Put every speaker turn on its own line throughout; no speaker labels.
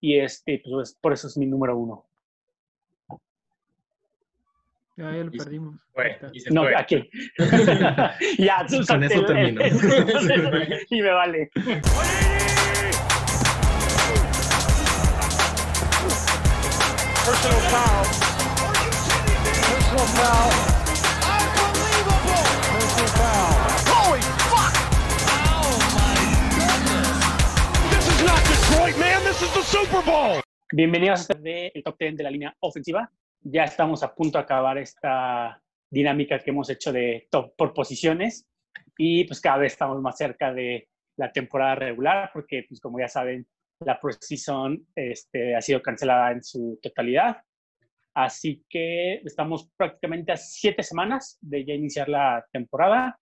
Y este, pues por eso es mi número uno.
Ya, ya lo perdimos.
no, aquí. ya,
Con eso termino.
y me vale. Personal foul. Personal foul. Is the Super Bowl. Bienvenidos a este el top 10 de la línea ofensiva. Ya estamos a punto de acabar esta dinámica que hemos hecho de top por posiciones y pues cada vez estamos más cerca de la temporada regular porque pues como ya saben la preseason este, ha sido cancelada en su totalidad. Así que estamos prácticamente a siete semanas de ya iniciar la temporada.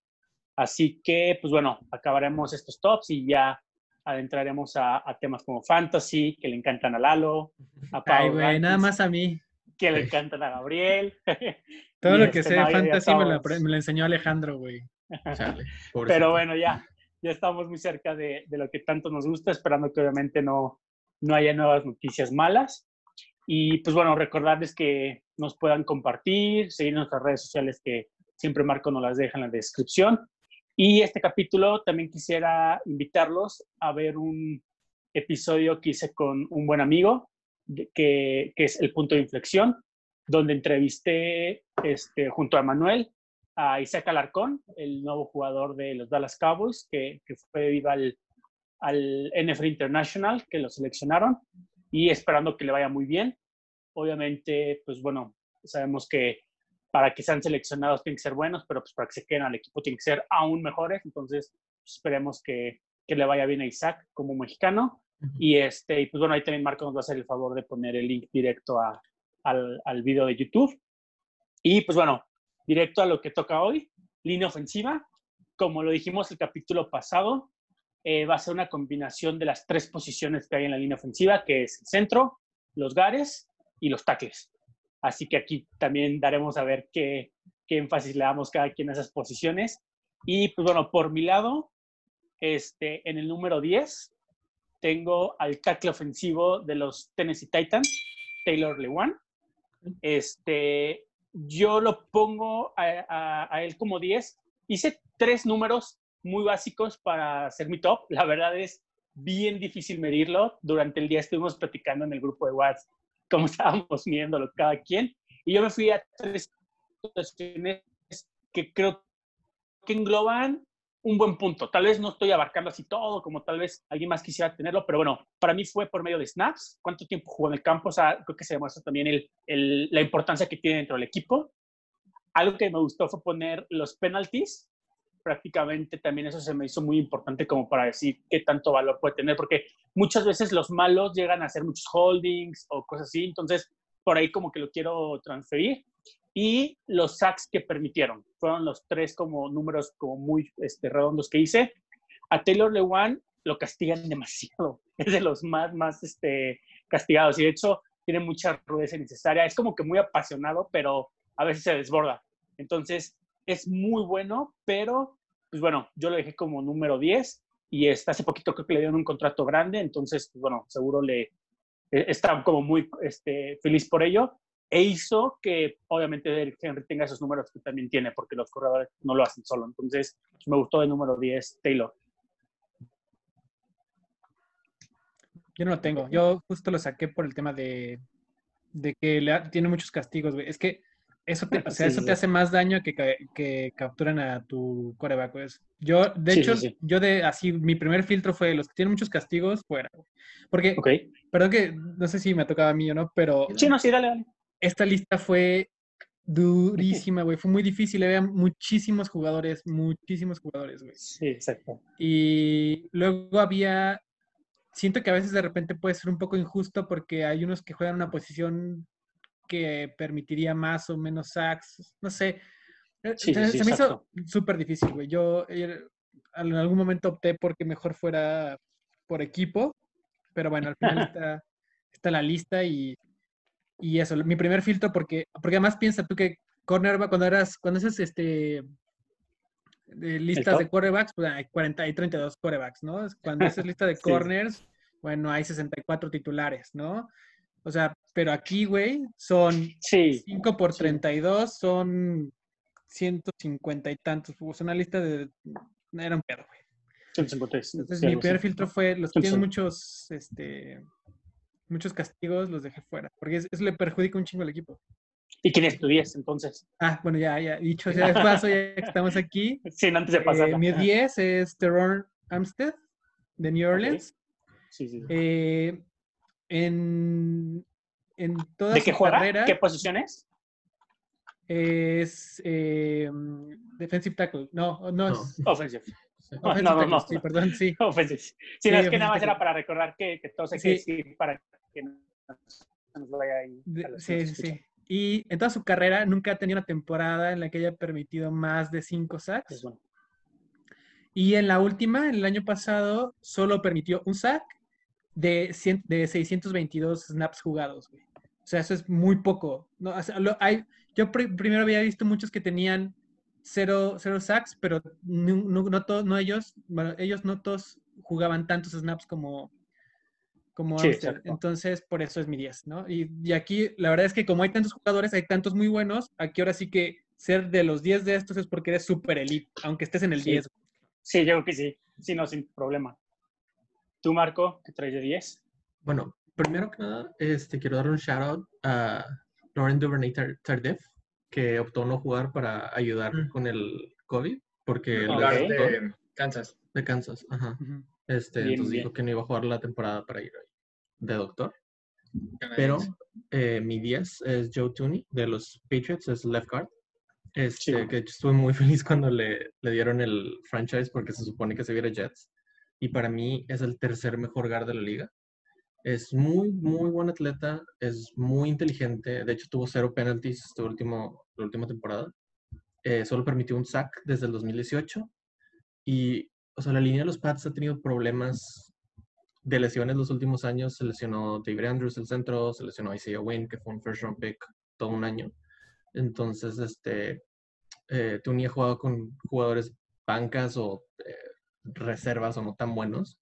Así que, pues bueno, acabaremos estos tops y ya adentraremos a, temas como fantasy, que le encantan a Lalo,
a Pau. Ay, nada más a mí.
Que le encantan a Gabriel.
Todo lo que este, sé de fantasy me lo, me lo, enseñó Alejandro, güey.
Pero bueno, ya, ya estamos muy cerca de, de, lo que tanto nos gusta, esperando que obviamente no, no haya nuevas noticias malas. Y pues bueno, recordarles que nos puedan compartir, seguir en nuestras redes sociales que siempre Marco nos las deja en la descripción. Y este capítulo también quisiera invitarlos a ver un episodio que hice con un buen amigo, que, es El Punto de Inflexión, donde entrevisté este, junto a Manuel a Isaac Alarcón, el nuevo jugador de los Dallas Cowboys, que, fue viva al, al NFL International, que lo seleccionaron, y esperando que le vaya muy bien. Obviamente, pues bueno, sabemos que para que sean seleccionados tienen que ser buenos, pero pues para que se queden al equipo tienen que ser aún mejores. Entonces, pues, esperemos que, que, le vaya bien a Isaac como mexicano. Y este, y pues bueno, ahí también Marco nos va a hacer el favor de poner el link directo a, al, al video de YouTube. Y pues bueno, directo a lo que toca hoy, línea ofensiva. Como lo dijimos el capítulo pasado, eh, va a ser una combinación de las tres posiciones que hay en la línea ofensiva, que es el centro, los gares y los tackles. Así que aquí también daremos a ver qué, qué énfasis le damos cada quien a esas posiciones. Y pues bueno, por mi lado, este, en el número 10 tengo al tackle ofensivo de los Tennessee Titans, Taylor Lewan. Este, yo lo pongo a, él como 10. Hice tres números muy básicos para hacer mi top. La verdad es bien difícil medirlo. Durante el día estuvimos platicando en el grupo de WhatsApp cómo estábamos midiéndolo cada quien. Y yo me fui a tres situaciones que creo que engloban un buen punto. Tal vez no estoy abarcando así todo, como tal vez alguien más quisiera tenerlo, pero bueno, para mí fue por medio de snaps, cuánto tiempo jugó en el campo, o sea, creo que se demuestra también el, el, la importancia que tiene dentro del equipo. Algo que me gustó fue poner los penalties, prácticamente también eso se me hizo muy importante como para decir qué tanto valor puede tener, porque muchas veces los malos llegan a hacer muchos holdings o cosas así, entonces por ahí como que lo quiero transferir y los sacks que permitieron. Fueron los tres como números como muy este, redondos que hice. A Taylor Lewan lo castigan demasiado. Es de los más, más este, castigados. Y de hecho tiene mucha rudeza innecesaria. Es como que muy apasionado, pero a veces se desborda. Entonces es muy bueno, pero pues bueno, yo lo dejé como número 10 y está, hace poquito creo que le dieron un contrato grande. Entonces, pues bueno, seguro le e, está como muy este, feliz por ello e hizo que obviamente Henry tenga esos números que también tiene, porque los corredores no lo hacen solo. Entonces, me gustó el número 10, Taylor.
Yo no lo tengo. Yo justo lo saqué por el tema de, de que le tiene muchos castigos. Es que eso te, o sea, eso te hace más daño que, que capturan a tu coreback. Pues. Yo, de hecho, yo de así, mi primer filtro fue los que tienen muchos castigos, fuera. Porque, perdón que no sé si me tocaba a mí o no, pero.
Sí, no, sí, dale, dale
esta lista fue durísima, güey. Fue muy difícil. Había muchísimos jugadores, muchísimos jugadores, güey.
Sí, exacto.
Y luego había. Siento que a veces de repente puede ser un poco injusto porque hay unos que juegan una posición que permitiría más o menos sacks. No sé. Eh, se, me hizo súper difícil, güey. Yo eh, en algún momento opté porque mejor fuera por equipo, pero bueno, al final está, está la lista y y eso, mi primer filtro, porque, porque además piensa tú que cornerback, cuando eras, cuando haces este de listas de quarterbacks, pues hay 40 y 32 quarterbacks, ¿no? Cuando haces lista de corners, bueno, hay 64 titulares, ¿no? O sea, pero aquí, güey, son 5 por 32, son 150 y tantos. Es una lista de... Era un pedo, güey. Entonces mi peor filtro fue los que tienen muchos, este, muchos castigos, los dejé fuera, porque eso le perjudica un chingo al equipo.
¿Y quién es tu 10 entonces?
Ah, bueno, ya, ya, dicho ya de paso, ya que estamos aquí.
Sí, antes de pasar.
Eh, mi 10 es Teron Amstead, de New Orleans. Sí, sí. Eh, en, en toda
¿De qué juega? ¿Qué posición es?
Es eh, defensive tackle. No, no, es.
Offensive.
No, no, no, Sí, perdón, sí.
Offensive. Sí, no, es que nada más era para recordar que, que todo se sí. decir para que no nos vaya ahí.
Sí, sí, sí. Y en toda su carrera nunca ha tenido una temporada en la que haya permitido más de cinco sacks. Y en la última, el año pasado, solo permitió un sack de, de 622 snaps jugados. Güey. O sea, eso es muy poco. No, hay, yo primero había visto muchos que tenían cero, cero sacks, pero no, no, todos, no ellos, bueno, ellos no todos jugaban tantos snaps como, como Entonces, por eso es mi 10, ¿no? Y, aquí, la verdad es que como hay tantos jugadores, hay tantos muy buenos, aquí ahora sí que ser de los 10 de estos es porque eres súper elite, aunque estés en el 10.
Sí, yo creo que sí. Sí, no, sin problema. ¿Tú, Marco, qué traes de 10?
Bueno, primero que nada, este, quiero dar un shout out a Lauren Duvernay Tardif, que optó no jugar para ayudar mm. con el COVID, porque...
de Kansas.
De Kansas, ajá. Este, entonces dijo que no iba a jugar la temporada para ir de doctor. Pero eh, mi 10 es Joe Tooney de los Patriots, es left guard. Este, que estuve muy feliz cuando le, le, dieron el franchise porque se supone que se viera Jets. Y para mí es el tercer mejor guard de la liga. Es muy, muy buen atleta, es muy inteligente. De hecho, tuvo cero penalties último, la última temporada. Eh, solo permitió un sack desde el 2018. Y, o sea, la línea de los Pats ha tenido problemas de lesiones los últimos años. Se lesionó David Andrews, el centro, se lesionó Isaiah Wynn, que fue un first round pick todo un año. Entonces, este, eh, Tuni ha jugado con jugadores bancas o eh, reservas o no tan buenos.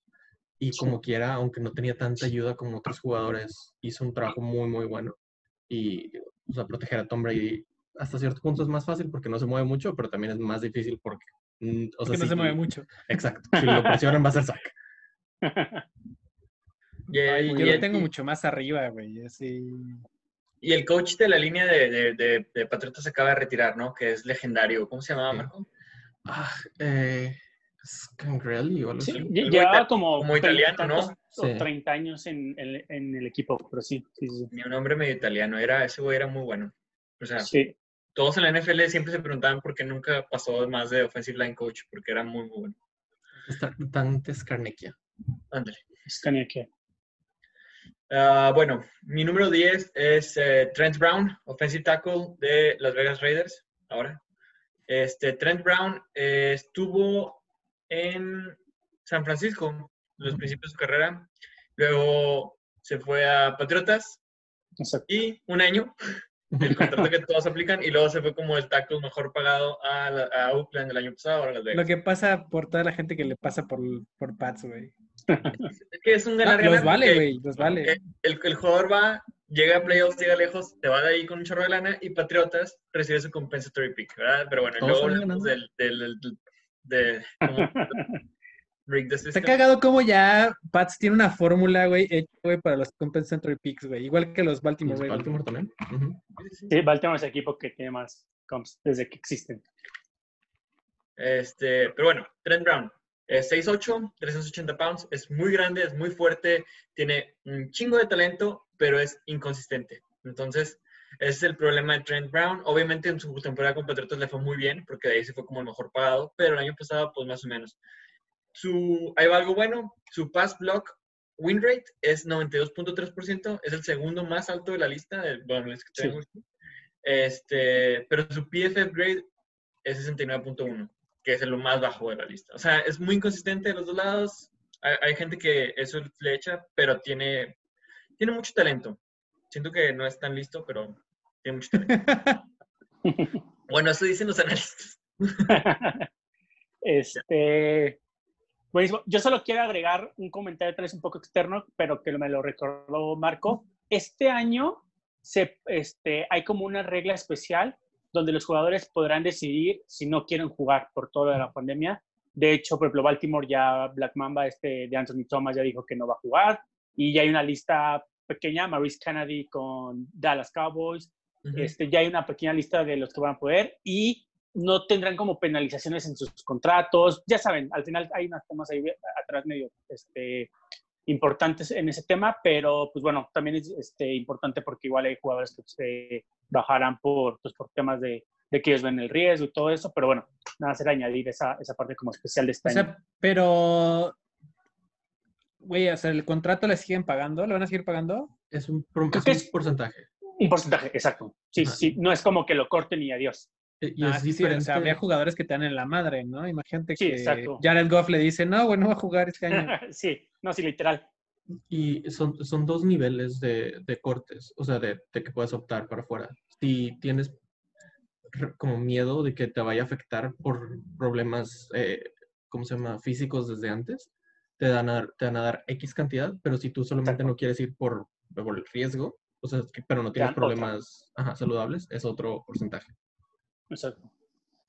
Y como quiera, aunque no tenía tanta ayuda como otros jugadores, hizo un trabajo muy, muy bueno. Y, o sea, proteger a Tom Brady hasta cierto punto es más fácil porque no se mueve mucho, pero también es más difícil porque...
Mm, o sea, no se mueve mucho.
Exacto. Si lo presionan va a ser sack.
yo lo tengo mucho más arriba, güey. Así...
Y el coach de la línea de, de, de, Patriotas se acaba de retirar, ¿no? Que es legendario. ¿Cómo se llamaba, Marco?
Ah, eh, Scangrelli o algo
sí, Llevaba como, como italiano, ¿no? O 30 años en, en, el equipo, pero sí. sí, sí.
un medio italiano. Era, ese güey era muy bueno. O sea, sí. todos en la NFL siempre se preguntaban por qué nunca pasó más de offensive line coach, porque era muy, muy bueno.
Dante Scarnecchia.
Ándale.
Scarnecchia.
Uh, bueno, mi número 10 es eh, Trent Brown, offensive tackle de Las Vegas Raiders. Ahora, este, Trent Brown eh, estuvo en San Francisco los principios de su carrera. Luego se fue a Patriotas y un año, el contrato que todos aplican, y luego se fue como el tackle mejor pagado a, a Oakland el año pasado. Ahora Las Vegas.
Lo que pasa por toda la gente que le pasa por, por Pats, güey.
Es que es un ganar,
Los vale, güey, los vale.
El, el, jugador va, llega a playoffs, llega lejos, te va de ahí con un chorro de lana y Patriotas recibe su compensatory pick, ¿verdad? Pero bueno, luego hablamos del, del, de...
Se ha cagado como ya Pats tiene una fórmula, güey, hecha, güey, para los compensatory picks, güey. Igual que los Baltimore, güey.
Baltimore también.
Sí, Baltimore es el equipo que tiene más comps desde que existen.
Este, pero bueno, Trent Brown, 6'8, 380 pounds, es muy grande, es muy fuerte, tiene un chingo de talento, pero es inconsistente. Entonces, es el problema de Trent Brown. Obviamente en su temporada con Patriotas le fue muy bien, porque de ahí se fue como el mejor pagado, pero el año pasado, pues más o menos. Su, ahí va algo bueno, su pass block win rate es 92.3%, es el segundo más alto de la lista, de, bueno, es que tenemos, este, pero su PFF grade es 69.1 que es lo más bajo de la lista. O sea, es muy inconsistente de los dos lados. Hay, gente que eso le echa, pero tiene, tiene mucho talento. Siento que no es tan listo, pero tiene mucho talento. bueno, eso dicen los analistas.
este, yo solo quiero agregar un comentario tal vez un poco externo, pero que me lo recordó Marco. Este año se, este, hay como una regla especial donde los jugadores podrán decidir si no quieren jugar por toda la pandemia. De hecho, por ejemplo, Baltimore ya, Black Mamba, este de Anthony Thomas ya dijo que no va a jugar. Y ya hay una lista pequeña, Maurice Kennedy con Dallas Cowboys. Este, ya hay una pequeña lista de los que van a poder. Y no tendrán como penalizaciones en sus contratos. Ya saben, al final hay unas temas ahí atrás medio este, importantes en ese tema, pero pues bueno, también es este, importante porque igual hay jugadores que se bajarán por, pues, por temas de, de, que ellos ven el riesgo y todo eso, pero bueno, nada, será añadir esa, esa parte como especial de este
o Sea, pero, güey, o sea, ¿el contrato le siguen pagando? ¿Le van a seguir pagando?
Es un, es un porcentaje.
Un porcentaje, exacto. Sí, sí, no es como que lo corten y adiós.
Y ah, sí, o sea, habría jugadores que te dan en la madre, ¿no? Imagínate que Jared Goff le dice, no, bueno, no va a jugar este año.
sí, no, sí, literal.
Y son, son dos niveles de, de cortes, o sea, de, de, que puedes optar para afuera. Si tienes como miedo de que te vaya a afectar por problemas, eh, ¿cómo se llama?, físicos desde antes, te, dan a, te van a dar X cantidad, pero si tú solamente no quieres ir por, por el riesgo, o sea, pero no tienes problemas saludables, es otro porcentaje.
Exacto.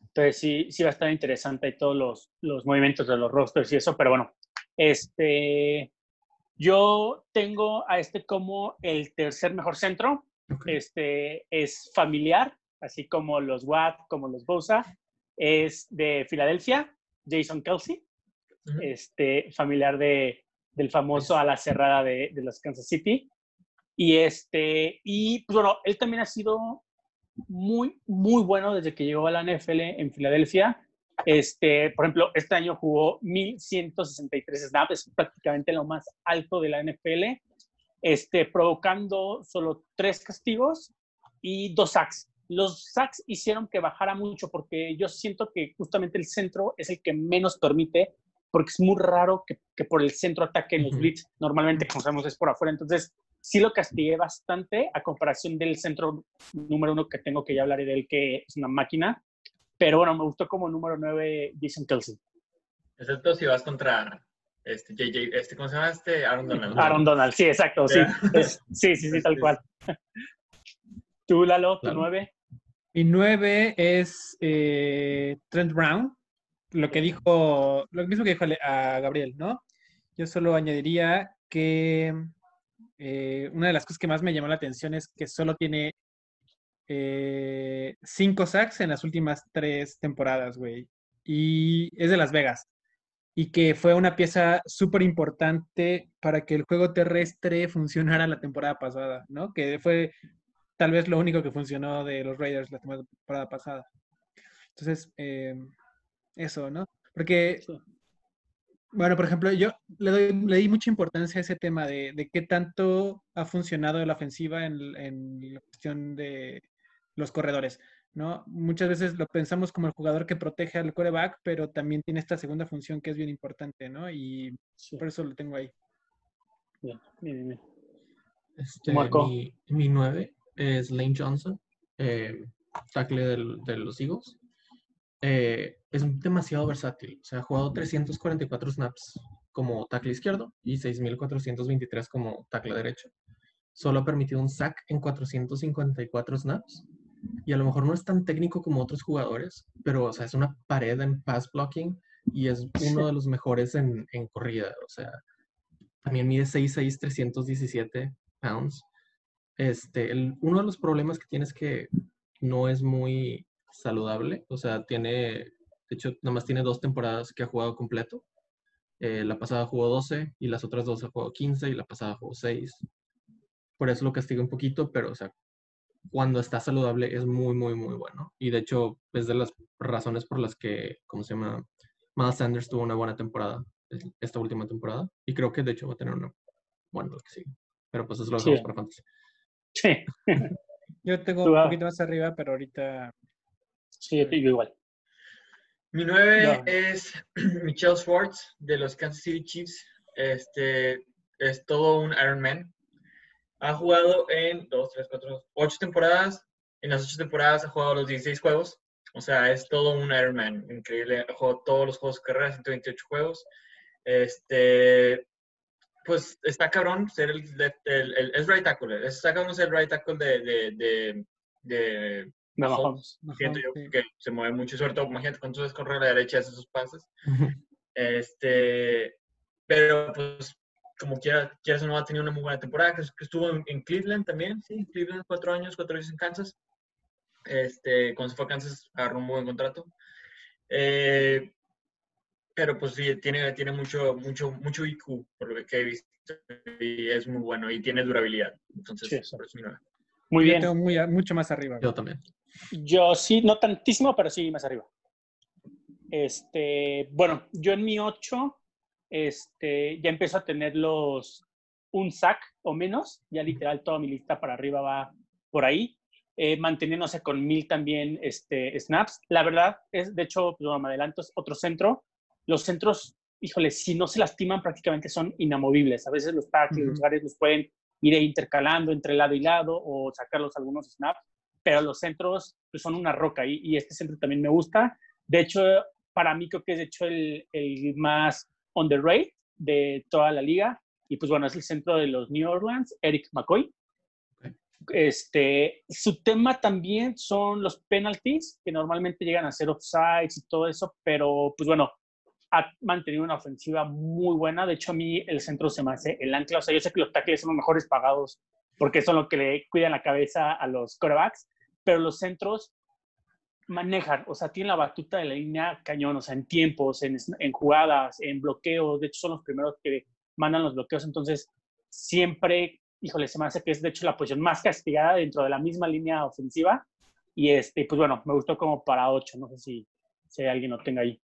Entonces sí, sí va a estar interesante todos los, los movimientos de los rosters y eso, pero bueno, este, yo tengo a este como el tercer mejor centro. Este es familiar, así como los Watt, como los Bosa. Es de Filadelfia, Jason Kelsey, este, familiar de, del famoso a la cerrada de, de los Kansas City. Y, este, y pues bueno, él también ha sido muy, muy bueno desde que llegó a la NFL en Filadelfia. Este, por ejemplo, este año jugó 1163 snaps, es prácticamente lo más alto de la NFL, este, provocando solo tres castigos y dos sacks. Los sacks hicieron que bajara mucho porque yo siento que justamente el centro es el que menos permite, porque es muy raro que, que por el centro ataquen los blitz. Normalmente, como sabemos, es por afuera. Entonces, sí lo castigué bastante a comparación del centro número uno que tengo que ya hablaré de él, que es una máquina. Pero bueno, me gustó como número nueve Jason Kelsey.
Excepto si vas contra este, JJ, este, ¿cómo se llama este? Aaron Donald.
Aaron Donald, sí, exacto, sí. sí, sí, sí, tal cual. Tú, Lalo, tu nueve.
Mi nueve es eh, Trent Brown. Lo que dijo, lo mismo que dijo a Gabriel, ¿no? Yo solo añadiría que eh, una de las cosas que más me llamó la atención es que solo tiene eh, cinco sacks en las últimas tres temporadas, güey. Y es de Las Vegas. Y que fue una pieza súper importante para que el juego terrestre funcionara la temporada pasada, ¿no? Que fue tal vez lo único que funcionó de los Raiders la temporada pasada. Entonces, eh, eso, ¿no? Porque bueno, por ejemplo, yo le, doy, le di mucha importancia a ese tema de, de qué tanto ha funcionado la ofensiva en, en, la cuestión de los corredores, ¿no? Muchas veces lo pensamos como el jugador que protege al coreback, pero también tiene esta segunda función que es bien importante, ¿no? Y por eso lo tengo ahí.
Bien, bien, bien. Este, mi, mi, nueve es Lane Johnson, eh, tackle del, de los Eagles. Eh, es demasiado versátil. O sea, ha jugado 344 snaps como tackle izquierdo y 6.423 como tackle derecho. Solo ha permitido un sack en 454 snaps. Y a lo mejor no es tan técnico como otros jugadores, pero o sea, es una pared en pass blocking y es uno de los mejores en, en corrida. O sea, también mide 6'6, 317 pounds. Este, el, uno de los problemas que tiene es que no es muy saludable. O sea, tiene, de hecho, nada más tiene dos temporadas que ha jugado completo. Eh, la pasada jugó 12 y las otras dos ha jugado 15 y la pasada jugó 6. Por eso lo castiga un poquito, pero, o sea, cuando está saludable es muy, muy, muy bueno. Y de hecho, es de las razones por las que, ¿cómo se llama? Miles Sanders tuvo una buena temporada esta última temporada. Y creo que de hecho va a tener una buena lo que sigue. Pero pues eso lo dejamos para Fantasy.
Sí.
Yo tengo un poquito más arriba, pero ahorita
Sí, yo igual.
Mi nueve es Michelle Schwartz de los Kansas City Chiefs. Este es todo un Ironman. Ha jugado en dos, tres, cuatro, ocho temporadas. En las ocho temporadas ha jugado los 16 juegos. O sea, es todo un Ironman. Increíble. Ha jugado todos los juegos de carrera, 128 juegos. Este, pues está cabrón ser el, el, es right tackle, está cabrón ser el right tackle de, de, de, de
Mahomes.
Siento yo que se mueve mucho, sobre todo, imagínate cuando tú correr a la derecha hace sus pases. este, pero pues como quiera, quieras o no, ha tenido una muy buena temporada, que, estuvo en, Cleveland también, sí, Cleveland cuatro años, cuatro años en Kansas. Este, cuando se fue a Kansas agarró un buen contrato. Eh, pero pues sí, tiene, tiene mucho, mucho, mucho IQ, por lo que he visto, y es muy bueno, y tiene durabilidad. Entonces, por eso
Muy bien. Yo tengo muy, mucho más arriba.
Yo también.
Yo sí, no tantísimo, pero sí más arriba. Este, bueno, yo en mi 8 este, ya empiezo a tener los un sack o menos, ya literal toda mi lista para arriba va por ahí, eh, manteniéndose con mil también este, snaps. La verdad es, de hecho, no me adelanto, es otro centro. Los centros, híjole, si no se lastiman prácticamente son inamovibles. A veces los tackles, los guardias los pueden ir intercalando entre lado y lado o sacarlos algunos snaps, pero los centros pues, son una roca y, y, este centro también me gusta. De hecho, para mí creo que es de hecho el, el más on the rate de toda la liga. Y pues bueno, es el centro de los New Orleans, Eric McCoy. Este, su tema también son los penalties, que normalmente llegan a ser offsides y todo eso, pero pues bueno, ha mantenido una ofensiva muy buena. De hecho, a mí el centro se me hace el ancla. O sea, yo sé que los tackles son los mejores pagados porque son los que le cuidan la cabeza a los quarterbacks, pero los centros manejan, o sea, tienen la batuta de la línea cañón, o sea, en tiempos, en, en jugadas, en bloqueos, de hecho son los primeros que mandan los bloqueos, entonces siempre, híjole, se me hace que es de hecho la posición más castigada dentro de la misma línea ofensiva y este, pues bueno, me gustó como para 8, no sé si, si alguien lo tenga ahí.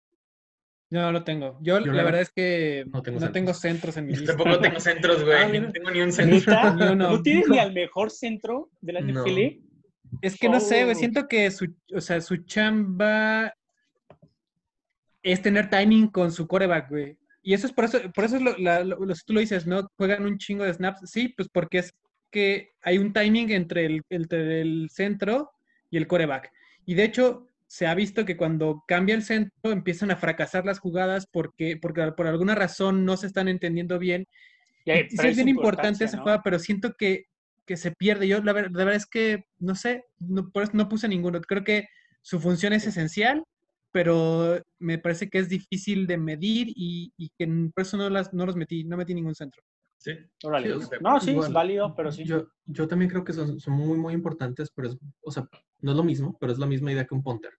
No, lo tengo. Yo, la, verdad es que no tengo, centros. en mi lista.
Tampoco tengo centros, güey. Ah, no tengo ni un centro.
¿No tienes ni al mejor centro de la NFL?
Es que no sé, güey, siento que su, o sea, su chamba es tener timing con su coreback, güey. Y eso es por eso, por eso es lo, lo, tú lo dices, ¿no? Juegan un chingo de snaps. Sí, pues porque es que hay un timing entre el, el centro y el coreback. Y de hecho, se ha visto que cuando cambia el centro empiezan a fracasar las jugadas porque, porque por alguna razón no se están entendiendo bien. Y, sí es bien importante esa jugada, pero siento que que se pierde. Yo la, verdad es que, no sé, no, no puse ninguno. Creo que su función es esencial, pero me parece que es difícil de medir y, que por eso no, las, no los metí, no metí ningún centro.
Sí.
no, sí, es válido, pero sí.
Yo, yo también creo que son, son, muy, muy importantes, pero es, o sea, no es lo mismo, pero es la misma idea que un punter.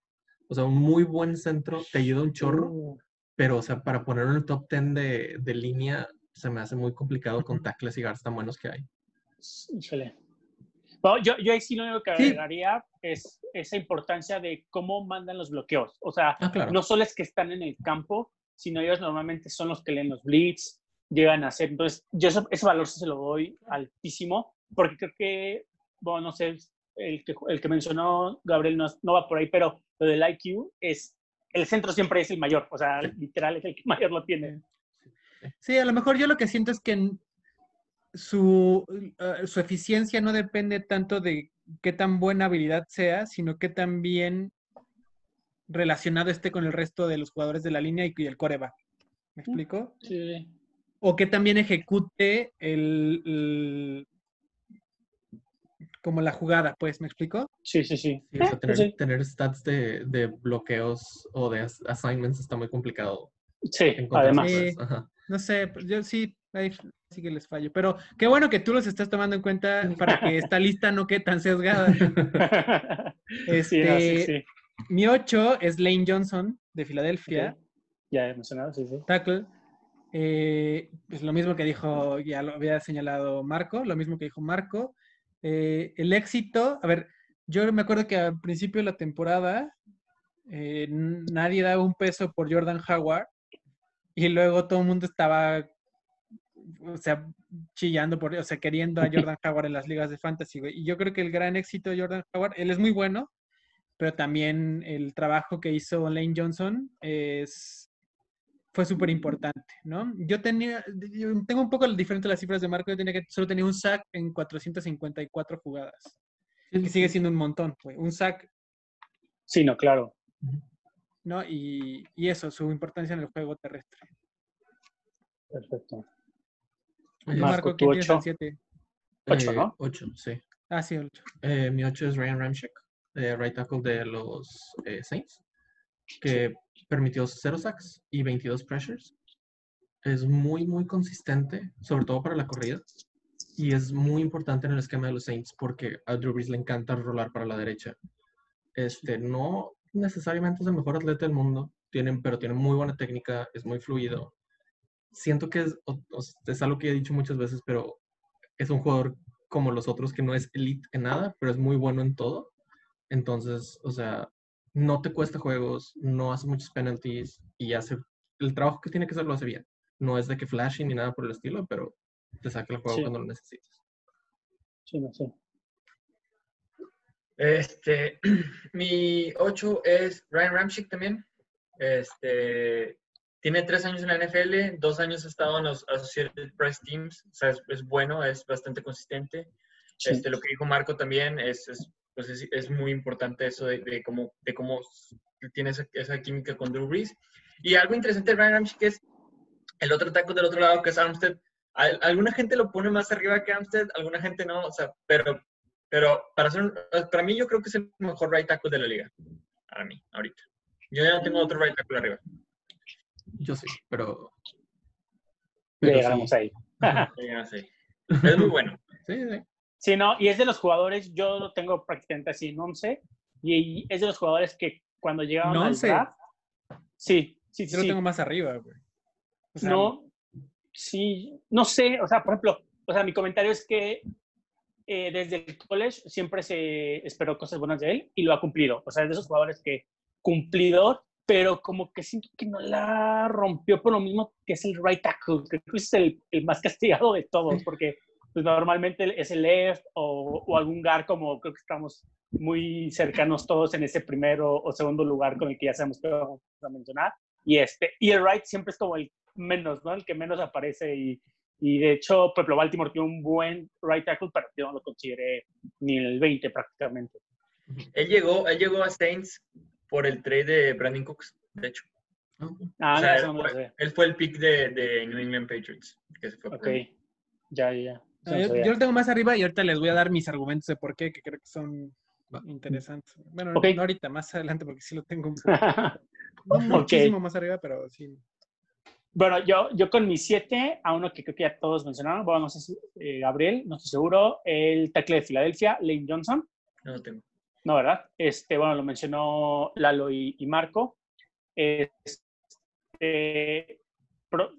O sea, un muy buen centro te ayuda un chorro, uh. pero, o sea, para ponerlo en el top 10 de, de línea se me hace muy complicado con tackles y guards tan buenos que hay
yo, yo ahí sí lo único que agregaría es esa importancia de cómo mandan los bloqueos. O sea, ah, no solo es que están en el campo, sino ellos normalmente son los que leen los blitz, llegan a hacer. Entonces, yo ese valor se lo doy altísimo, porque creo que, bueno, no sé, el que, el que mencionó Gabriel no, no va por ahí, pero lo del IQ es, el centro siempre es el mayor, o sea, literal es el que mayor lo tiene.
Sí, a lo mejor yo lo que siento es que su, eh, su eficiencia no depende tanto de qué tan buena habilidad sea, sino qué tan bien relacionado esté con el resto de los jugadores de la línea y, el coreback. ¿Me explico?
Sí.
O que también ejecute el, como la jugada, pues, ¿me explico?
Sí, sí, sí.
tener, stats de, bloqueos o de assignments está muy complicado.
Sí, además.
no sé, yo sí, ahí sí que les fallo. Pero qué bueno que tú los estás tomando en cuenta para que esta lista no quede tan sesgada. Este, mi 8 es Lane Johnson, de Filadelfia.
Ya he mencionado, sí, sí.
Tackle. Eh, pues lo mismo que dijo, ya lo había señalado Marco, lo mismo que dijo Marco. Eh, el éxito, a ver, yo me acuerdo que al principio de la temporada eh, nadie daba un peso por Jordan Howard y luego todo el mundo estaba o sea, chillando por, o sea, queriendo a Jordan Howard en las ligas de fantasy, Y yo creo que el gran éxito de Jordan Howard, él es muy bueno, pero también el trabajo que hizo Lane Johnson es, fue súper importante, ¿no? Yo tenía, tengo un poco diferente las cifras de Marco, yo tenía que, solo tenía un sack en 454 jugadas, que sigue siendo un montón, un sack.
Sí, no, claro.
¿No? Y, y eso, su importancia en el juego terrestre.
Perfecto.
Marco, ¿quién tiene el 7?
8, ¿no? 8, sí.
Ah, sí, 8.
Eh, mi 8 es Ryan Ramchick, eh, right tackle de los eh, Saints, que permitió 0 sacks y 22 pressures. Es muy, muy consistente, sobre todo para la corrida. Y es muy importante en el esquema de los Saints porque a Drew Brees le encanta rolar para la derecha. Este, no necesariamente es el mejor atleta del mundo, tienen, pero tiene muy buena técnica, es muy fluido. Siento que es, es algo que he dicho muchas veces, pero es un jugador como los otros que no es elite en nada, pero es muy bueno en todo. Entonces, o sea, no te cuesta juegos, no hace muchos penalties y hace el trabajo que tiene que hacer lo hace bien. No es de que flashing ni nada por el estilo, pero te saca el juego cuando lo necesitas.
Sí, no sé.
Este, mi 8 es Ryan Ramchick también. Este, tiene tres años en la NFL, dos años ha estado en los Associated Press Teams, o sea, es, bueno, es bastante consistente. Este, lo que dijo Marco también es, es, pues es, muy importante eso de, de, cómo, de cómo tiene esa, química con Drew Brees. Y algo interesante de Ryan Ramchick es el otro taco del otro lado, que es Armstead. Alguna gente lo pone más arriba que Armstead, alguna gente no, o sea, pero, pero para, ser, para mí yo creo que es el mejor right tackle de la liga, para mí, ahorita. Yo ya no tengo otro right tackle arriba.
Yo sí, pero...
llegamos ahí.
Es muy bueno.
Sí, sí.
Sí, no, y es de los jugadores, yo lo tengo prácticamente así en 11, y es de los jugadores que cuando llegaban al draft, sí, sí, sí.
Yo lo tengo más arriba, güey.
no, sí, no sé, o sea, por ejemplo, o sea, mi comentario es que eh, desde el college siempre se esperó cosas buenas de él y lo ha cumplido. O sea, es de esos jugadores que cumplidor, pero como que siento que no la rompió por lo mismo que es el right tackle, que es el, el más castigado de todos, porque pues, normalmente es el left o, o, algún guard como creo que estamos muy cercanos todos en ese primero o segundo lugar con el que ya sabemos que vamos a mencionar. Y, este, y el right siempre es como el menos, ¿no? El que menos aparece y, y de hecho, ejemplo, Baltimore tiene un buen right tackle, pero yo no lo consideré ni el 20 prácticamente.
Él llegó, él llegó a Saints por el trade de Brandon Cooks, de hecho.
Ah,
no, él, fue, él, fue, el pick de, de, New England Patriots. Que se fue
ok, ya, ya.
yo, yo, lo tengo más arriba y ahorita les voy a dar mis argumentos de por qué, que creo que son interesantes. Bueno, no ahorita, más adelante, porque sí lo tengo muchísimo más arriba, pero sí.
Bueno, yo, yo con mi 7, a uno que creo que ya todos mencionaron, bueno, no sé si eh, Gabriel, no estoy seguro, el tackle de Filadelfia, Lane Johnson.
No lo tengo.
No, ¿verdad? Este, bueno, lo mencionó Lalo y, Marco. Este, eh,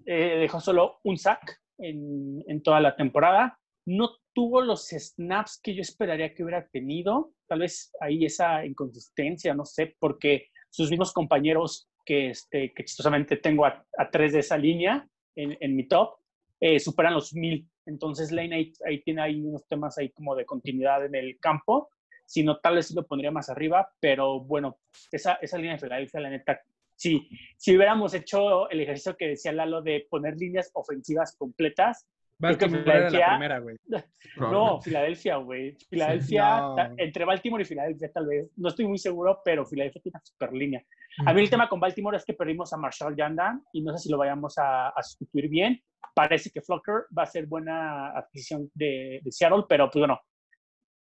dejó solo un sack en, en, toda la temporada. No tuvo los snaps que yo esperaría que hubiera tenido. Tal vez ahí esa inconsistencia, no sé, porque sus mismos compañeros que, este, que chistosamente tengo a, tres de esa línea en, mi top, eh, superan los mil. Entonces Lane ahí, ahí, tiene unos temas ahí como de continuidad en el campo sino tal vez lo pondría más arriba, pero bueno, esa, esa línea de Filadelfia, la neta, sí, si hubiéramos hecho el ejercicio que decía Lalo de poner líneas ofensivas completas,
Filadelfia, la primera, güey.
No, Filadelfia, güey. Filadelfia, entre Baltimore y Filadelfia tal vez, no estoy muy seguro, pero Filadelfia tiene una super línea. A mí el tema con Baltimore es que perdimos a Marshall Yandan y no sé si lo vayamos a, a sustituir bien. Parece que Flocker va a ser buena adquisición de, de Seattle, pero pues bueno,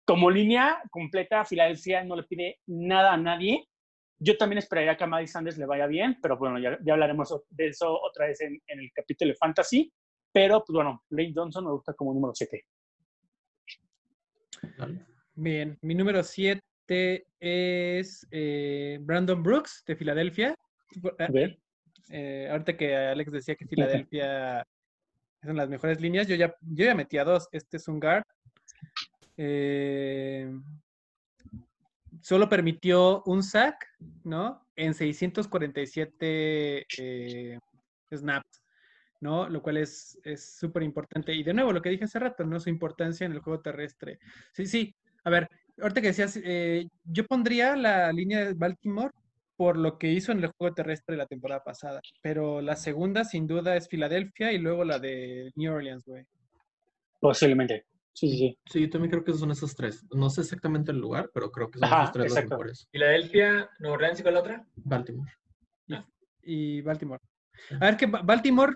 como línea completa, Filadelfia no le pide nada a nadie. Yo también esperaría que a Maddie Sanders le vaya bien, pero bueno, ya, hablaremos de eso otra vez en, el capítulo de Fantasy. Pero, pues bueno, Lane Johnson me gusta como número 7.
Bien, mi número 7 es eh, Brandon Brooks de Filadelfia. Eh, eh, ahorita que Alex decía que Filadelfia son las mejores líneas, yo ya, yo ya metí a dos. Este es un guard eh, solo permitió un sack, ¿no? En 647 eh, snaps, ¿no? Lo cual es súper importante. Y de nuevo, lo que dije hace rato, ¿no? Su importancia en el juego terrestre. Sí, sí. A ver, ahorita que decías, eh, yo pondría la línea de Baltimore por lo que hizo en el juego terrestre la temporada pasada. Pero la segunda, sin duda, es Filadelfia y luego la de New Orleans, güey.
Posiblemente. Sí, sí, sí.
Sí, yo también creo que son esos tres. No sé exactamente el lugar, pero creo que son esos tres los mejores.
¿Filadelfia, Nueva Orleans y cuál otra?
Baltimore.
Y, Baltimore. A ver, que Baltimore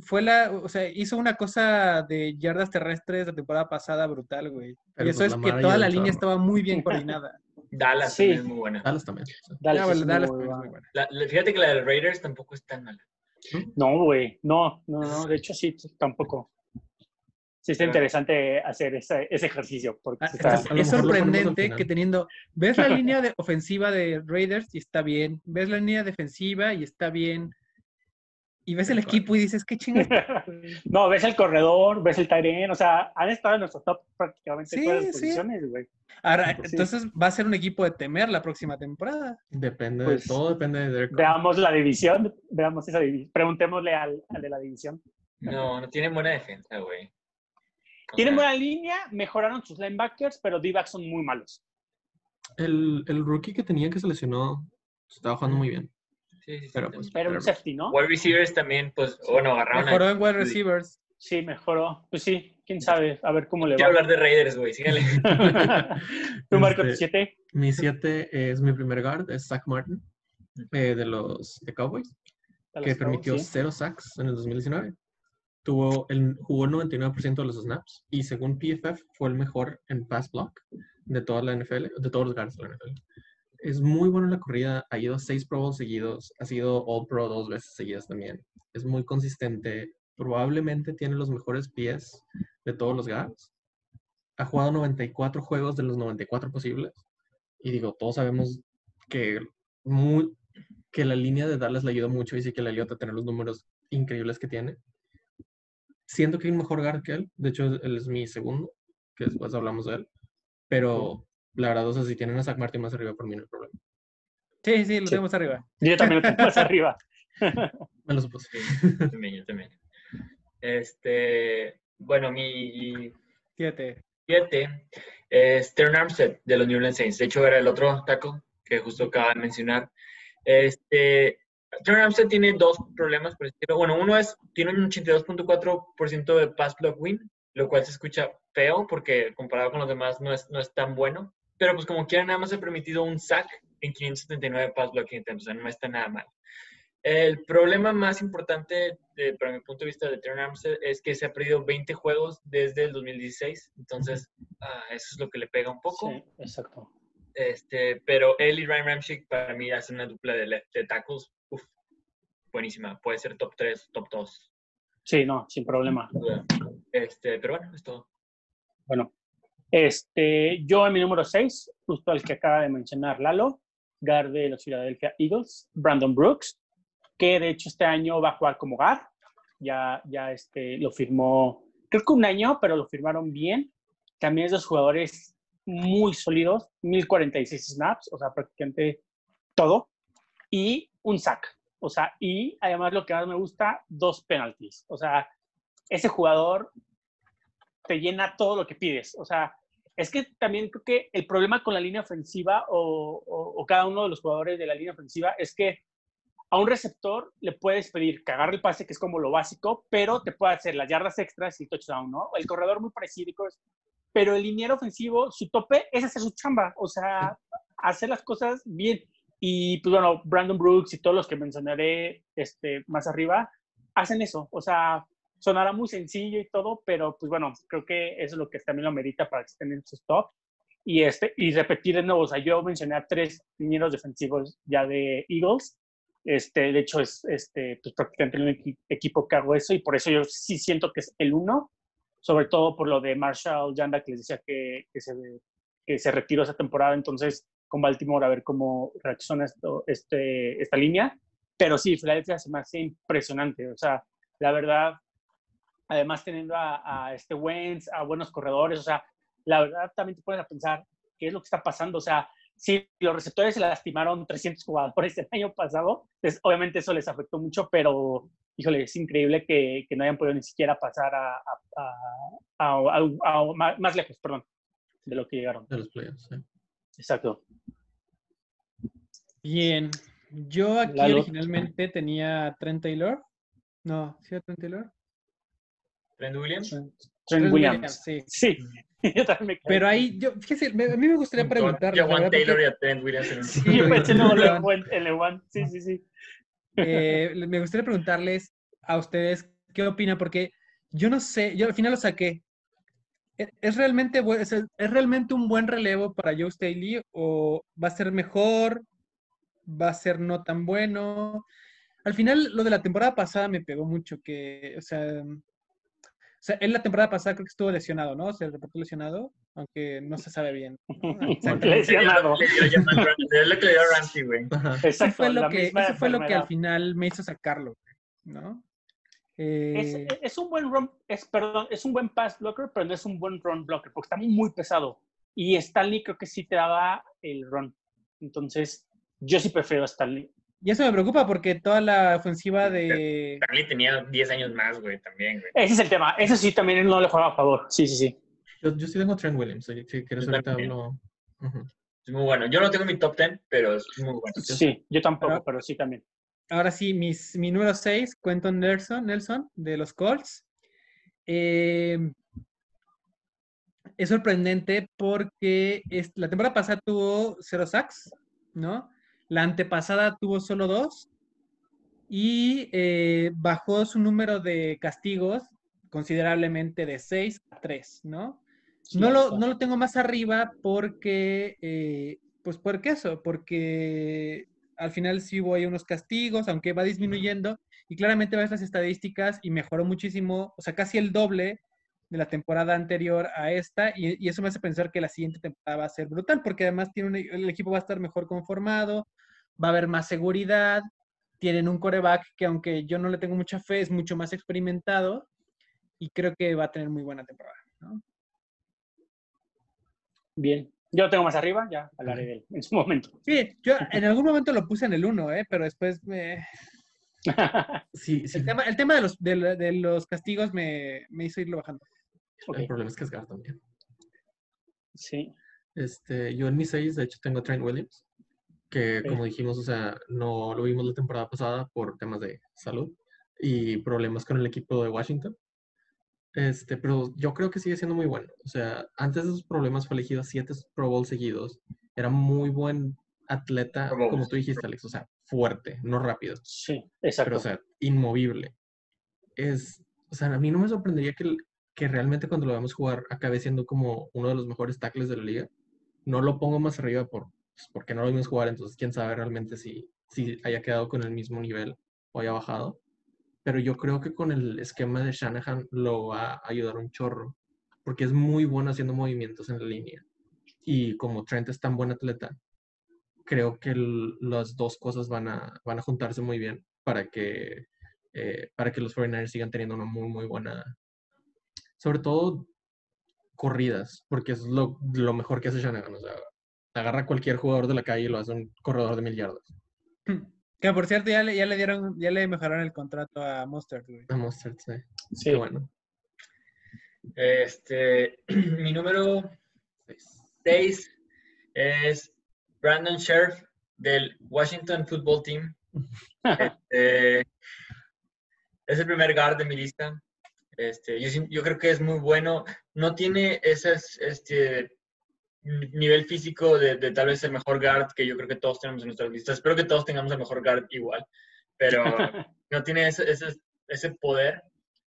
fue la, o sea, hizo una cosa de yardas terrestres la temporada pasada brutal, güey. y eso pues es que toda la línea estaba muy bien coordinada.
Dallas sí. es muy buena.
Dallas también.
Dallas, Dallas muy, muy buena.
fíjate que la de Raiders tampoco es tan mala.
No, güey, no, no, no, de hecho sí, tampoco. Sí está interesante hacer ese, ese ejercicio. Porque
ah, es sorprendente que teniendo, ves la línea de ofensiva de Raiders y está bien, ves la línea defensiva y está bien, y ves el equipo y dices, qué chingada.
no, ves el corredor, ves el Tyrion, o sea, han estado en nuestro top prácticamente sí, todas las posiciones, güey.
Ahora, pues entonces va a ser un equipo de temer la próxima temporada.
Depende, de, pues, todo depende de Derek
Veamos la división, veamos esa división. Preguntémosle al, al, de la división.
No, no tienen buena defensa, güey.
Tienen buena línea, mejoraron sus linebackers, pero d son muy malos.
El, el rookie que tenía que se lesionó estaba jugando muy bien.
Sí, sí, pero, pues, pero un safety, ¿no?
Wide receivers también, pues, bueno, agarraron.
Mejoró en wide receivers.
Sí, mejoró. Pues sí, quién sabe, a ver cómo le va.
Quiero hablar de Raiders, güey, síganle.
¿Tú, Marco, tu 7? Este,
mi 7 es mi primer guard, es Zach Martin, eh, de los de Cowboys, que permitió cero sacks en el 2019. Tuvo el, jugó el 99% de los snaps y según PFF fue el mejor en pass block de toda la NFL, de todos los guards de la NFL es muy bueno en la corrida. Ha ido a seis Pro Bowls seguidos. Ha sido All Pro dos veces seguidas también. Es muy consistente. Probablemente tiene los mejores pies de todos los guards. Ha jugado 94 juegos de los 94 posibles. Y digo, todos sabemos que, que la línea de Dallas le ayudó mucho y sí que le ayudó a tener los números increíbles que tiene. Siento que hay un mejor guard que él. De hecho, él es mi segundo, que después hablamos de él. Pero la verdad, o sea, si tienen a Zach Martin más arriba, por mí no hay problema.
Sí, sí, lo tenemos arriba.
Yo también lo tengo más arriba.
Me lo supuse.
Yo también, yo también. Este, bueno, mi...
Siete.
Siete es Terran Armstead de los New Orleans Saints. De hecho, era el otro taco que justo acaba de mencionar. Este, Terran Armstead tiene dos problemas, por Bueno, uno es, tiene un 82.4% de pass block win, lo cual se escucha feo porque comparado con los demás no es, no es tan bueno. Pero pues como quiera, nada más ha permitido un sack en 579 pass blocking attempts, o sea, no está nada mal. El problema más importante, de, para mi punto de vista de Terran Armstead, es que se ha perdido 20 juegos desde el 2016. Entonces, ah, eso es lo que le pega un poco.
Sí, exacto.
Este, pero él y Ryan Ramchick para mí hacen una dupla de, de tackles. Uf, buenísima. Puede ser top 3, top 2.
Sí, no, sin problema.
Este, pero bueno, es todo.
Bueno, este, yo en mi número 6, justo el que acaba de mencionar Lalo, guard de los Philadelphia Eagles, Brandon Brooks, que de hecho este año va a jugar como guard. Ya, ya este, lo firmó, creo que un año, pero lo firmaron bien. También es de jugadores muy sólidos, 1046 snaps, o sea, prácticamente todo, y un sack. O sea, y además lo que más me gusta, dos penalties. O sea, ese jugador te llena todo lo que pides. O sea, es que también creo que el problema con la línea ofensiva o, cada uno de los jugadores de la línea ofensiva es que a un receptor le puedes pedir que agarre el pase, que es como lo básico, pero te puede hacer las yardas extras y touchdown, ¿no? El corredor muy parecido, pero el liniero ofensivo, su tope es hacer su chamba, o sea, hacer las cosas bien. Y pues bueno, Brandon Brooks y todos los que mencionaré este, más arriba hacen eso, o sea, sonará muy sencillo y todo, pero pues bueno, creo que eso es lo que también lo merita para que estén en su top. Y, este, y repetir de nuevo, o sea, yo mencioné a tres linieros defensivos ya de Eagles. Este, de hecho, es este, pues, prácticamente el equipo que hago eso y por eso yo sí siento que es el uno, sobre todo por lo de Marshall Yanda que les decía que, que, se, que se retiró esa temporada. Entonces, con Baltimore a ver cómo reacciona esto, este, esta línea. Pero sí, Philadelphia se me hace impresionante. O sea, la verdad, además teniendo a, este Wentz, a buenos corredores, o sea, la verdad también te pones a pensar qué es lo que está pasando, o sea, si los receptores se lastimaron 300 jugadores el año pasado, pues obviamente eso les afectó mucho, pero híjole, es increíble que, que no hayan podido ni siquiera pasar a, a, más lejos, perdón, de lo que llegaron.
De los playoffs, sí.
Exacto.
Bien. Yo aquí originalmente tenía Trent Taylor. No, ¿sí era Trent Taylor?
¿Trent Williams?
Trent, Williams. sí. Sí.
Yo también Pero ahí, yo, fíjese, a mí me gustaría preguntarle.
Yo Juan Taylor y a Trent Williams. En
sí, yo pensé no, el One. Sí, sí, sí.
Eh, me gustaría preguntarles a ustedes qué opina, porque yo no sé, yo al final lo saqué. ¿E-, ¿Es realmente, es, ¿Es realmente un buen relevo para Joe Staley o va a ser mejor? ¿Va a ser no tan bueno? Al final, lo de la temporada pasada me pegó mucho, que, o sea, sea, él la temporada pasada creo que estuvo lesionado, ¿no? Se reportó lesionado, aunque no se sabe bien.
lesionado.
Eso fue lo que, eso fue lo que al final me hizo sacarlo, ¿no?
Eh, es, un buen run, es, perdón, es un buen pass blocker, pero no es un buen run blocker, porque está muy pesado. Y Stanley creo que sí te daba el run. Entonces, yo sí prefiero a Stanley.
Y eso me preocupa porque toda la ofensiva de.
Stanley tenía 10 años más, güey, también, güey.
Ese es el tema. Ese sí también no le juega a favor. Sí, sí, sí.
Yo, yo sí tengo Trent Williams. Si quieres ahorita hablo.
Es muy bueno. Yo no tengo mi top 10, pero es muy bueno.
Sí, yo tampoco, pero sí también.
Ahora sí, mis, mi número 6, Quentin Nelson, Nelson, de los Colts. Em, es sorprendente porque la temporada pasada tuvo cero sacks, ¿no? La antepasada tuvo solo dos y eh, bajó su número de castigos considerablemente de 6 a 3, ¿no? no, lo, no lo tengo más arriba porque, eh, pues, ¿por qué eso? Porque al final sí hubo ahí unos castigos, aunque va disminuyendo, y claramente ves las estadísticas y mejoró muchísimo, o sea, casi el doble de la temporada anterior a esta, y, eso me hace pensar que la siguiente temporada va a ser brutal, porque además tiene el equipo va a estar mejor conformado, va a haber más seguridad, tienen un coreback que aunque yo no le tengo mucha fe, es mucho más experimentado, y creo que va a tener muy buena temporada.
Bien, yo lo tengo más arriba, ya hablaré de él en su momento.
Sí, yo en algún momento lo puse en el 1, ¿eh? pero después me... sí, sí. El, tema, el tema de, los, de, los castigos me, me, hizo irlo bajando.
El problema es que es Gar también.
Sí.
Este, yo en mi 6, de hecho, tengo Trent Williams, que como dijimos, o sea, no lo vimos la temporada pasada por temas de salud y problemas con el equipo de Washington. Este, pero yo creo que sigue siendo muy bueno. O sea, antes de esos problemas fue elegido siete Pro Bowl seguidos. Era muy buen atleta, como tú dijiste, Alex. O sea, fuerte, no rápido.
Sí, exacto.
Pero, o sea, inmovible. Es, o sea, a mí no me sorprendería que, que realmente cuando lo veamos jugar acabe siendo como uno de los mejores tackles de la liga. No lo pongo más arriba por, pues, porque no lo vimos jugar, entonces quién sabe realmente si, si haya quedado con el mismo nivel o haya bajado pero yo creo que con el esquema de Shanahan lo va a ayudar un chorro, porque es muy bueno haciendo movimientos en la línea. Y como Trent es tan buen atleta, creo que las dos cosas van a, van a juntarse muy bien para que, eh, para que los 49ers sigan teniendo una muy, muy buena, sobre todo corridas, porque es lo, lo mejor que hace Shanahan. O sea, agarra a cualquier jugador de la calle y lo hace un corredor de mil yardas.
Que por cierto, ya le, ya le dieron, ya le mejoraron el contrato a Mustard,
A Mustard, sí.
Sí. bueno.
Este, mi número 6 es Brandon Sheriff del Washington Football Team. Este, es el primer guard de mi lista. Este, yo, yo, creo que es muy bueno. No tiene esas este, nivel físico de, tal vez el mejor guard que yo creo que todos tenemos en nuestras listas. Espero que todos tengamos el mejor guard igual, pero no tiene ese, ese, ese, poder.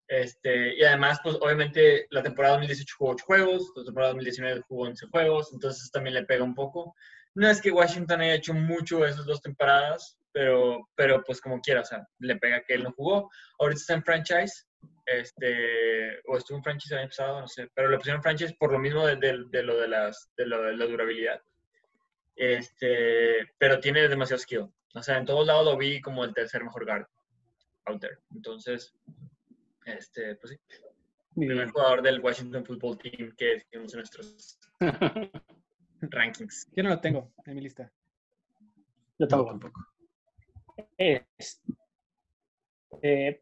Este, y además, pues obviamente la temporada 2018 jugó 8 juegos, la temporada 2019 jugó 11 juegos, entonces también le pega un poco. No es que Washington haya hecho mucho esas dos temporadas, pero, pero pues como quiera, o sea, le pega que él no jugó. Ahorita está en franchise, este, o estuvo en franchise el año pasado, no sé, pero le pusieron franchise por lo mismo de, lo, de, las, de lo de la durabilidad. Este, pero tiene demasiado skill. O sea, en todos lados lo vi como el tercer mejor guard out there. Entonces, este, pues sí. El primer jugador del Washington Football Team que decimos en nuestros rankings.
Yo no lo tengo en mi lista.
Yo tampoco. Eh,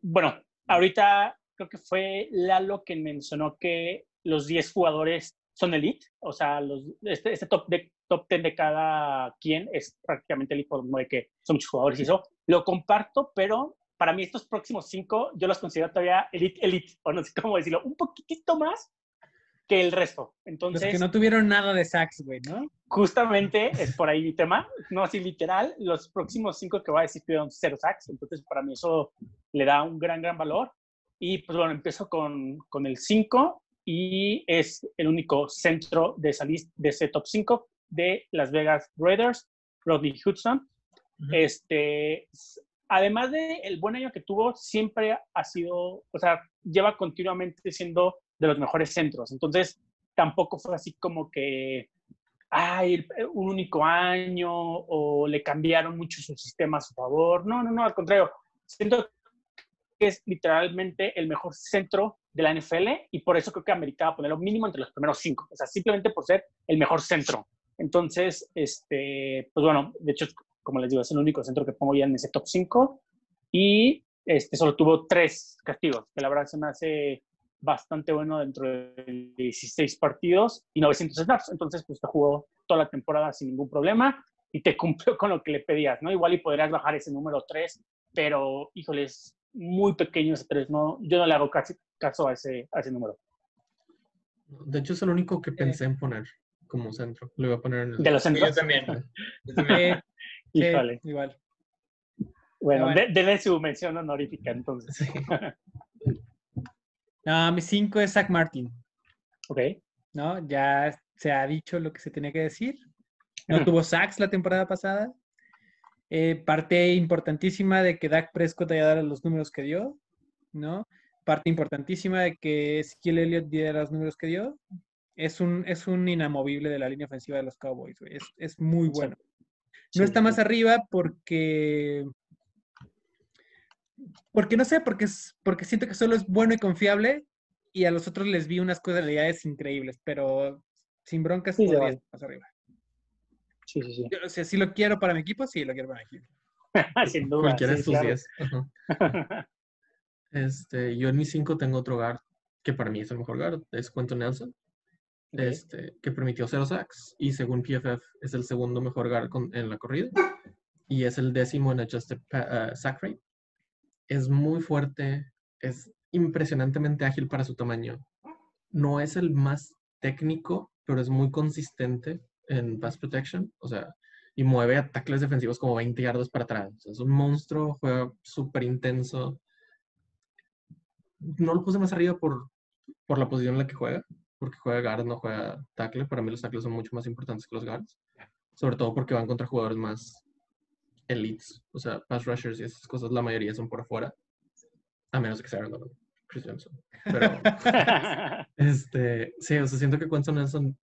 bueno, ahorita creo que fue Lalo quien mencionó que los 10 jugadores son elite, o sea, los, este, este, top, de, top 10 de cada quien es prácticamente elite, por de que son muchos jugadores y eso. Lo comparto, pero para mí estos próximos 5 yo los considero todavía elite, elite, o no sé cómo decirlo, un poquitito más que el resto. Entonces,
los que no tuvieron nada de sacks, güey, ¿no?
Justamente es por ahí mi tema, no así literal, los próximos cinco que voy a decir tuvieron cero sacks, entonces para mí eso le da un gran, gran valor. Y pues bueno, empiezo con, con el 5 y es el único centro de, esa de ese top 5 de Las Vegas Raiders, Rodney Hudson. Este, además de el buen año que tuvo, siempre ha sido, o sea, lleva continuamente siendo de los mejores centros. Entonces, tampoco fue así como que, ay, un único año o le cambiaron mucho su sistema a su favor. No, no, no, al contrario. Siento que es literalmente el mejor centro de la NFL y por eso creo que americaba ponerlo mínimo entre los primeros cinco. O sea, simplemente por ser el mejor centro. Entonces, este, pues bueno, de hecho, como les digo, es el único centro que pongo ya en ese top 5 y este, solo tuvo tres castigos, que la verdad se me hace bastante bueno dentro de 16 partidos y 900 snaps. Entonces, pues te jugó toda la temporada sin ningún problema y te cumplió con lo que le pedías, ¿no? Igual y podrías bajar ese número 3, pero, híjole, es muy pequeño ese 3, ¿no? Yo no le hago casi caso a ese, a ese número.
De hecho, es el único que pensé en poner como centro. Lo iba a poner en el...
De los centros.
yo también.
Híjole.
igual.
Bueno, bueno. denle su mención honorífica entonces.
no, mi 5 es Zach Martin.
Ok.
¿No? Ya se ha dicho lo que se tenía que decir. No tuvo sacks la temporada pasada. Eh, parte importantísima de que Dak Prescott haya dado los números que dio, ¿no? Parte importantísima de que Ezekiel Elliott diera los números que dio. Es un, es un inamovible de la línea ofensiva de los Cowboys, Es, es, muy bueno. No está más arriba porque. Porque no sé, porque, es, porque siento que solo es bueno y confiable y a los otros les vi unas cualidades increíbles, pero sin broncas sí, más arriba.
Sí, sí, sí.
o sea, si lo quiero para mi equipo, sí lo quiero para mi equipo.
sin duda.
Cualquiera de sus 10. este, yo en mi 5 tengo otro guard que para mí es el mejor guard, es Quentin Nelson este, que permitió cero sacks y según PFF es el segundo mejor guard en la corrida y es el décimo en adjusted uh, sack rate. Es muy fuerte, es impresionantemente ágil para su tamaño. No es el más técnico, pero es muy consistente en pass protection, o sea, y mueve ataques defensivos como 20 yardas para atrás. es un monstruo, juega súper intenso. No lo puse más arriba por, por la posición en la que juega, porque juega guard, no juega tackle. Para mí los tackles son mucho más importantes que los guards. Sobre todo porque van contra jugadores más elites. O sea, pass rushers y esas cosas, la mayoría son por afuera. A menos que sea Chris Johnson. Pero, este, sí, o sea, siento que Quentin Nelson,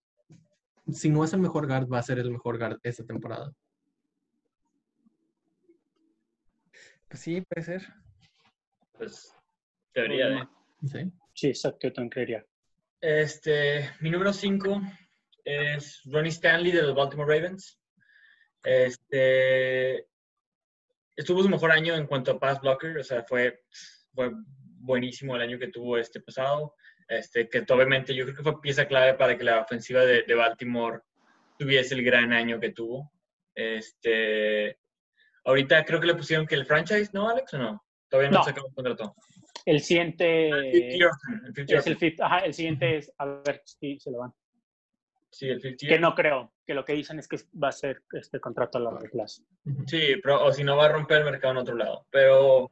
si no es el mejor guard, va a ser el mejor guard esta temporada.
Pues sí, puede ser.
Pues debería de.
Sí.
Sí, exacto, yo creería.
Este, mi número 5 es Ronnie Stanley de los Baltimore Ravens. Este, estuvo su mejor año en cuanto a pass blocker, o sea, fue, fue buenísimo el año que tuvo este pasado. Este, que obviamente yo creo que fue pieza clave para que la ofensiva de, Baltimore tuviese el gran año que tuvo. Este, ahorita creo que le pusieron que el franchise, ¿no, Alex? ¿O no? Todavía no, no. se acabó el contrato.
El siguiente es el el siguiente es a ver si se lo van.
Sí, el 50
Que no creo, que lo que dicen es que va a ser este contrato a largo plazo.
Sí, pero, o si no va a romper el mercado en otro lado. Pero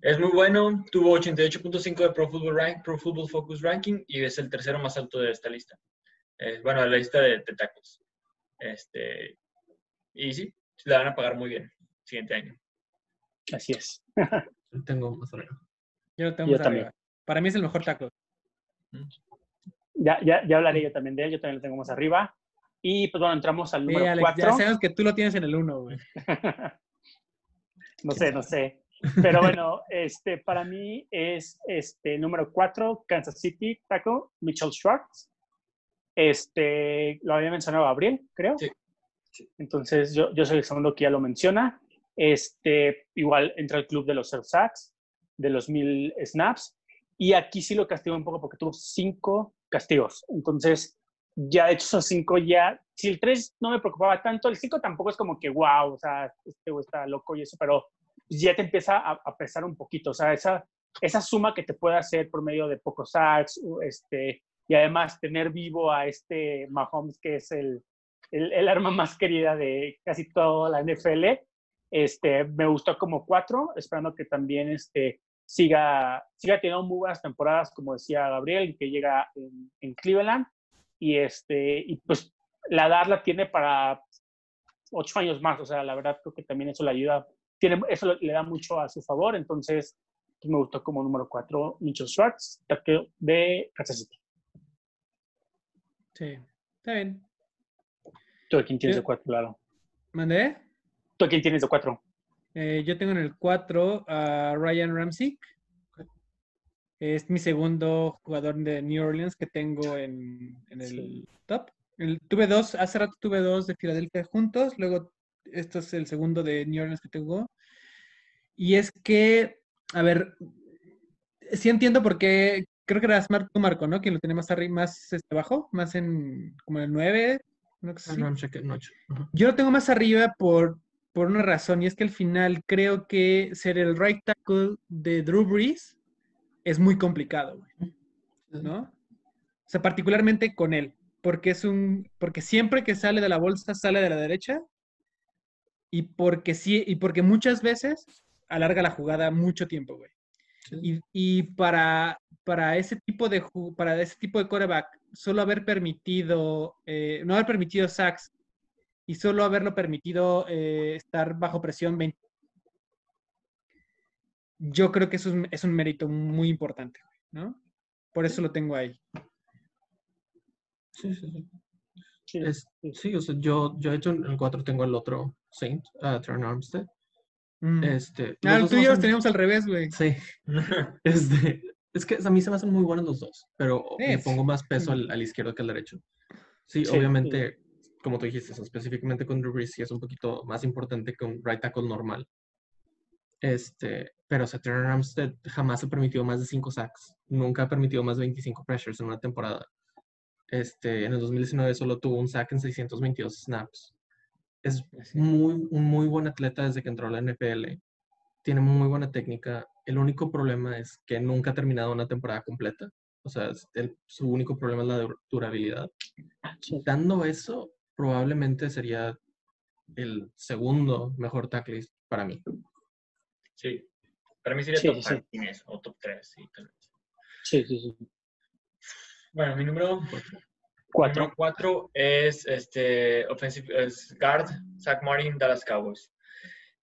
es muy bueno, tuvo 88.5 de Pro Football, Rank, Pro Football Focus Ranking y es el tercero más alto de esta lista. bueno, de la lista de, de tacos. Este, y sí, le van a pagar muy bien siguiente año.
Así es.
Tengo más arriba.
Yo lo tengo arriba. Para mí es el mejor taco.
Ya, ya, ya hablaré yo también de él, yo también lo tengo más arriba. Y pues bueno, entramos al número 4.
Ya sabemos que tú lo tienes en el 1, güey.
no sé, no sé. Pero bueno, este, para mí es este número 4, Kansas City Taco, Mitchell Schwartz. Este, lo había mencionado Gabriel, creo.
Sí.
Entonces yo, yo soy el segundo que ya lo menciona. Este, igual entra al club de los Sacks, de los mil snaps. Y aquí sí lo castigó un poco porque tuvo cinco castigos. Entonces, ya de hecho esos cinco ya, si el tres no me preocupaba tanto, el cinco tampoco es como que wow, o sea, este güey está loco y eso, pero ya te empieza a, pesar un poquito, o sea, esa, esa suma que te puede hacer por medio de pocos sacks, este, y además tener vivo a este Mahomes, que es el, el, el arma más querida de casi toda la NFL, este, me gustó como cuatro, esperando que también este, siga, siga teniendo muy buenas temporadas, como decía Gabriel, que llega en, Cleveland. Y, este, y pues la edad la tiene para ocho años más. O sea, la verdad creo que también eso le ayuda, tiene, eso le da mucho a su favor. Entonces, pues, me gustó como número cuatro, Mitchell Schwartz, de Kansas City.
Sí, está bien.
¿Tú a quién tienes de cuatro, claro?
¿Mandé?
¿Tú a quién tienes de cuatro?
Eh, yo tengo en el 4 a Ryan Ramsey. Es mi segundo jugador de New Orleans que tengo en, el top. tuve dos, hace rato tuve dos de Filadelfia juntos, luego esto es el segundo de New Orleans que tengo. Y es que, a ver, sí entiendo por qué, creo que era Marco Marco, ¿no? Quien lo tenía más arriba, más este, abajo, más en como en el 9. Yo lo tengo más arriba por por una razón, y es que al final creo que ser el right tackle de Drew Brees es muy complicado, ¿no? O sea, particularmente con él, porque es un, porque siempre que sale de la bolsa sale de la derecha, y porque sí, y porque muchas veces alarga la jugada mucho tiempo, güey. Y, para, para ese tipo de para ese tipo de quarterback, solo haber permitido, eh, no haber permitido sacks y solo haberlo permitido eh, estar bajo presión 20. Yo creo que eso es, un mérito muy importante, ¿no? Por eso lo tengo ahí.
Sí, sí, sí. Sí, o sea, yo, yo he hecho en el 4 tengo el otro Saint, uh, Turn Armstead.
Mm. Este, ah, tú y yo los teníamos al revés, güey.
Sí. este, es que a mí se me hacen muy buenos los dos, pero me pongo más peso al, izquierdo que al derecho. Sí, obviamente como tú dijiste, específicamente con Drew Brees, sí es un poquito más importante que un right tackle normal. Este, pero Saturn Armstead jamás ha permitido más de 5 sacks. Nunca ha permitido más de 25 pressures en una temporada. Este, en el 2019 solo tuvo un sack en 622 snaps. Es muy, un muy buen atleta desde que entró a la NFL. Tiene muy buena técnica. El único problema es que nunca ha terminado una temporada completa. O sea, su único problema es la durabilidad. Quitando eso, probablemente sería el segundo mejor tackle para mí.
Sí, para mí sería top sí. o top 3. Sí,
sí, sí, sí.
Bueno, mi número 4 cuatro es este offensive es guard Zach Martin Dallas Cowboys.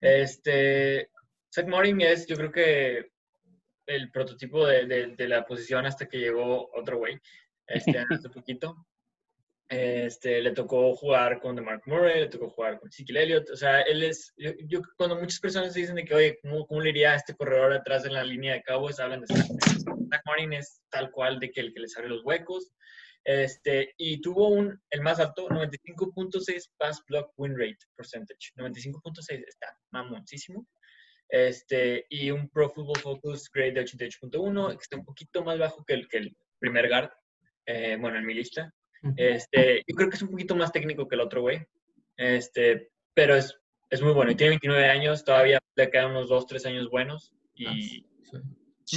Este Zach Martin es yo creo que el prototipo de, de, la posición hasta que llegó otro güey este hace poquito. Este, le tocó jugar con Mark Murray, le tocó jugar con Ezekiel Elliott. O sea, él es. Yo, cuando muchas personas dicen de que, oye, ¿cómo, le iría a este corredor atrás de la línea de Cowboys? Hablan de Zach Martin es tal cual de que el que les abre los huecos. Este, y tuvo un, el más alto, 95.6 pass block win rate percentage. 95.6 está mamoncísimo. Este, y un Pro Football Focus grade de 88.1, que está un poquito más bajo que el, que el primer guard, eh, bueno, en mi lista. Este, yo creo que es un poquito más técnico que el otro güey. Este, pero es, es muy bueno. Y tiene 29 años, todavía le quedan unos 2, 3 años buenos. Y...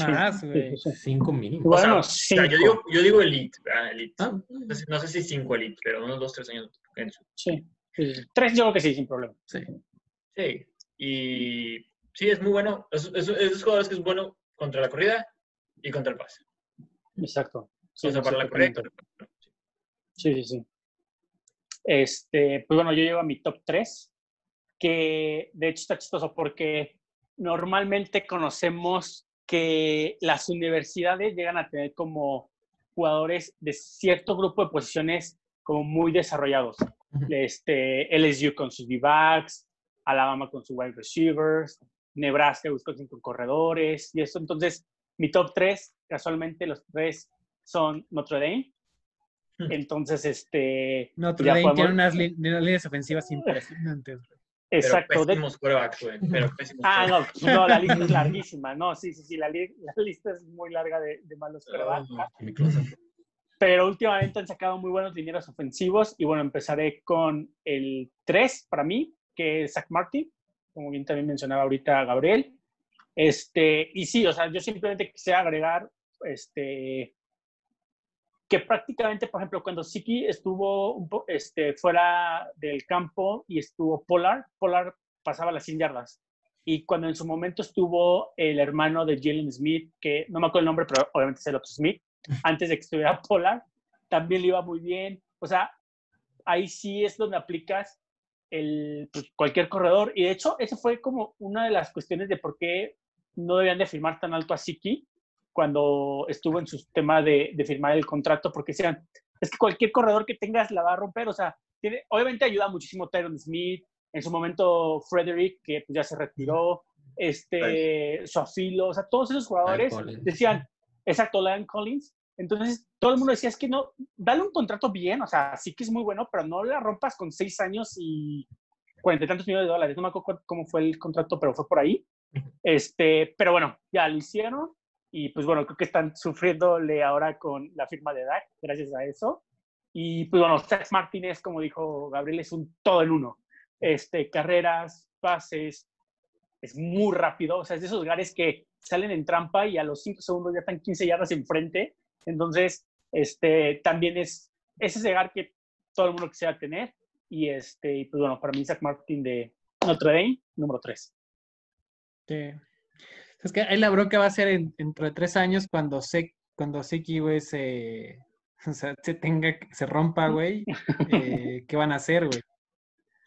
Más, güey.
5 mínimo.
Bueno,
o sea, yo, digo, yo digo elite. elite. Ah. No, sé, si 5 elite, pero unos 2, 3 años.
Sí. Tres yo creo que sí, sin problema.
Sí.
Sí. Y sí, es muy bueno. Es, es, esos jugadores que es bueno contra la corrida y contra el pase.
Exacto.
Sí, o sea, para la corrida.
Sí, sí, sí. Este, pues bueno, yo llevo a mi top 3, que de hecho está chistoso porque normalmente conocemos que las universidades llegan a tener como jugadores de cierto grupo de posiciones como muy desarrollados. Este, LSU con sus D-backs, Alabama con sus wide receivers, Nebraska, Wisconsin con corredores y eso. Entonces, mi top 3, casualmente los tres son Notre Dame, entonces, este.
Notre Dame tiene unas, líneas ofensivas impresionantes.
Exacto.
Pero pésimos güey. Pero
ah, no, no, la lista es larguísima. No, sí, sí, sí, la, la lista es muy larga de, de malos quarterbacks. pero últimamente han sacado muy buenos linieros ofensivos. Y bueno, empezaré con el 3 para mí, que es Zach Martin, como bien también mencionaba ahorita Gabriel. Este, y sí, o sea, yo simplemente quisiera agregar este, que prácticamente, por ejemplo, cuando Siki estuvo este, fuera del campo y estuvo Polar, Polar pasaba las 100 yardas. y cuando en su momento estuvo el hermano de Jalen Smith, que no me acuerdo el nombre, pero obviamente es el otro Smith, antes de que estuviera Polar, también le iba muy bien. O sea, ahí sí es donde aplicas el, pues, cualquier corredor. Y de hecho, eso fue como una de las cuestiones de por qué no debían de firmar tan alto a Siki cuando estuvo en su tema de, de firmar el contrato, porque decían, es que cualquier corredor que tengas la va a romper. O sea, tiene, obviamente ayuda muchísimo Tyron Smith, en su momento Frederick, que pues, ya se retiró, este, Suafilo, o sea, todos esos jugadores decían, exacto, Lion Collins. Entonces, todo el mundo decía, es que no, dale un contrato bien, o sea, sí que es muy bueno, pero no la rompas con seis años y cuarenta y tantos millones de dólares. No me acuerdo cómo fue el contrato, pero fue por ahí. Este, pero bueno, ya lo hicieron y pues bueno, creo que están sufriéndole ahora con la firma de Dak, gracias a eso. Y pues bueno, Sex Martínez, como dijo Gabriel, es un todo en uno este, carreras, pases, es muy rápido, o sea, es de esos lugares que salen en trampa y a los 5 segundos ya están 15 yardas enfrente, entonces, este, también es, ese llegar que todo el mundo quisiera tener, y este, pues bueno, para mí Zach Martin de Notre Dame, número 3.
Sí. Es que ahí la bronca va a ser dentro de tres años cuando se, cuando Seki, güey, se, o sea, se tenga, se rompa, güey, eh, ¿qué van a hacer, güey?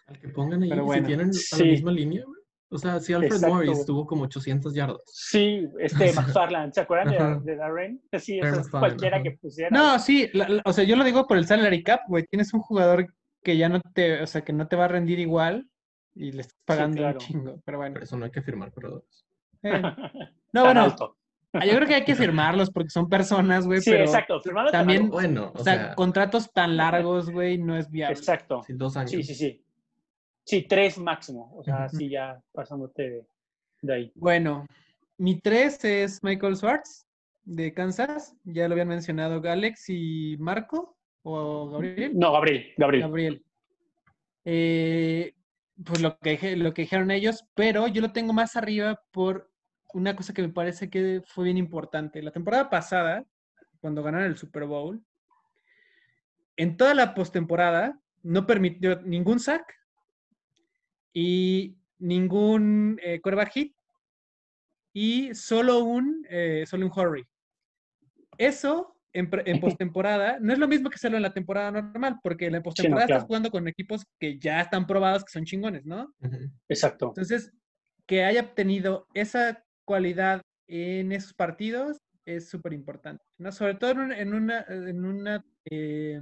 Al que pongan ahí, si tienen la misma línea, O sea, si Alfred Morris tuvo como 800 yardas.
Sí, este McFarland, ¿se acuerdan de, Darren? Sí, eso es cualquiera que pusiera.
No, sí, o sea, yo lo digo por el salary cap, güey. Tienes un jugador que ya no te, o sea, que no te va a rendir igual y le estás pagando un chingo, pero bueno.
Por eso no hay que firmar corredores.
Eh. No, bueno, ah, yo creo que hay que firmarlos porque son personas, güey. Sí, pero exacto. Firmarlos también, bueno, o, sea, contratos tan largos, güey, no es viable.
Exacto.
dos años.
Sí, sí, sí. Sí, tres máximo. O sea, sí, ya pasándote de, ahí.
Bueno, mi tres es Michael Schwartz de Kansas. Ya lo habían mencionado Galex y Marco. ¿O Gabriel?
No, Gabriel. Gabriel.
Gabriel. Eh, pues lo que, lo que dijeron ellos, pero yo lo tengo más arriba por una cosa que me parece que fue bien importante. La temporada pasada, cuando ganaron el Super Bowl, en toda la postemporada no permitió ningún sack, y ningún eh, hit y solo un, eh, solo un hurry. Eso en, en postemporada no es lo mismo que hacerlo en la temporada normal, porque en la postemporada estás jugando con equipos que ya están probados, que son chingones, ¿no?
Exacto.
Entonces, que haya obtenido esa cualidad en esos partidos es súper importante, ¿no? Sobre todo en una, en una, eh,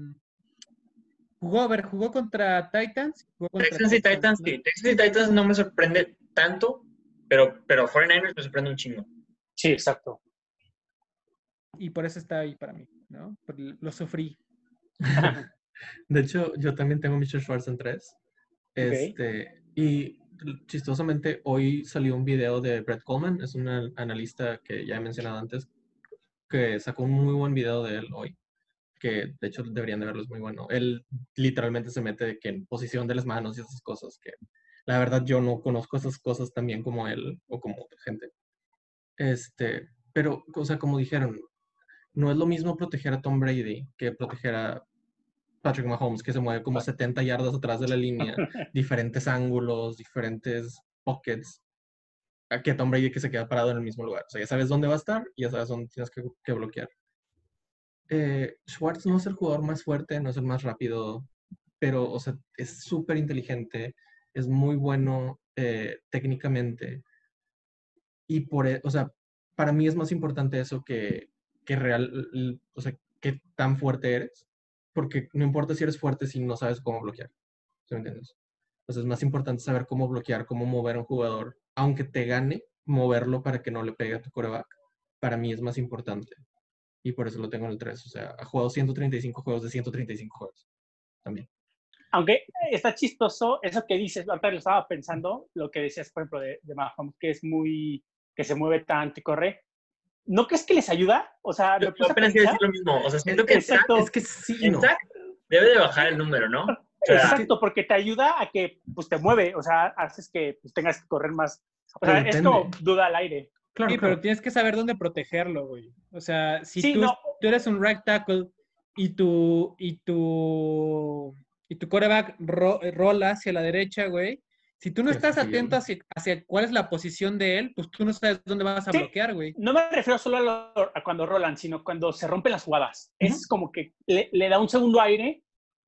Jugó, a ver, jugó contra Titans.
Texans y Titans, sí. Texans y Titans no me sorprende tanto, pero, pero 49ers me sorprende un chingo.
Sí, exacto.
Y por eso está ahí para mí, ¿no? Lo sufrí.
de hecho, yo también tengo Mr. Schwartz en tres. Este, y chistosamente, hoy salió un video de Brett Coleman, es un analista que ya he mencionado antes, que sacó un muy buen video de él hoy que de hecho deberían de verlo, es muy bueno. Él literalmente se mete que en posición de las manos y esas cosas que la verdad yo no conozco esas cosas también como él o como gente. Este, pero, o sea, como dijeron, no es lo mismo proteger a Tom Brady que proteger a Patrick Mahomes, que se mueve como 70 yardas atrás de la línea, diferentes ángulos, diferentes pockets, a que Tom Brady que se queda parado en el mismo lugar. O sea, ya sabes dónde va a estar y ya sabes dónde tienes que, que bloquear eh, Schwartz no es el jugador más fuerte, no es el más rápido, pero, o sea, es súper inteligente, es muy bueno eh, técnicamente. Y por, e, o sea, para mí es más importante eso que, que real, o sea, que tan fuerte eres, porque no importa si eres fuerte si no sabes cómo bloquear. ¿Sí me entiendes? Entonces es más importante saber cómo bloquear, cómo mover a un jugador, aunque te gane, moverlo para que no le pegue a tu coreback. Para mí es más importante y por eso lo tengo en el 3. O sea, ha jugado 135 juegos de 135 juegos también.
Aunque está chistoso eso que dices, ahorita lo estaba pensando, lo que decías, por ejemplo, de, de Mahomes, que es muy, que se mueve tanto y corre. ¿No crees que les ayuda? O sea,
yo, yo apenas decir lo mismo. O sea, siento que
Exacto. es que sí, no.
debe de bajar el número, ¿no?
Exacto, porque te ayuda a que pues, te mueve, o sea, haces que pues, tengas que correr más. O sea, es como duda al aire.
Claro, sí, pero tienes que saber dónde protegerlo, güey. O sea, si tú, tú, eres un right tackle y tu, y tu, y tu coreback rola hacia la derecha, güey, Si tú no estás atento hacia, cuál es la posición de él, pues tú no sabes dónde vas a bloquear, güey.
No me refiero solo a, cuando rolan, sino cuando se rompen las jugadas. Es como que le, da un segundo aire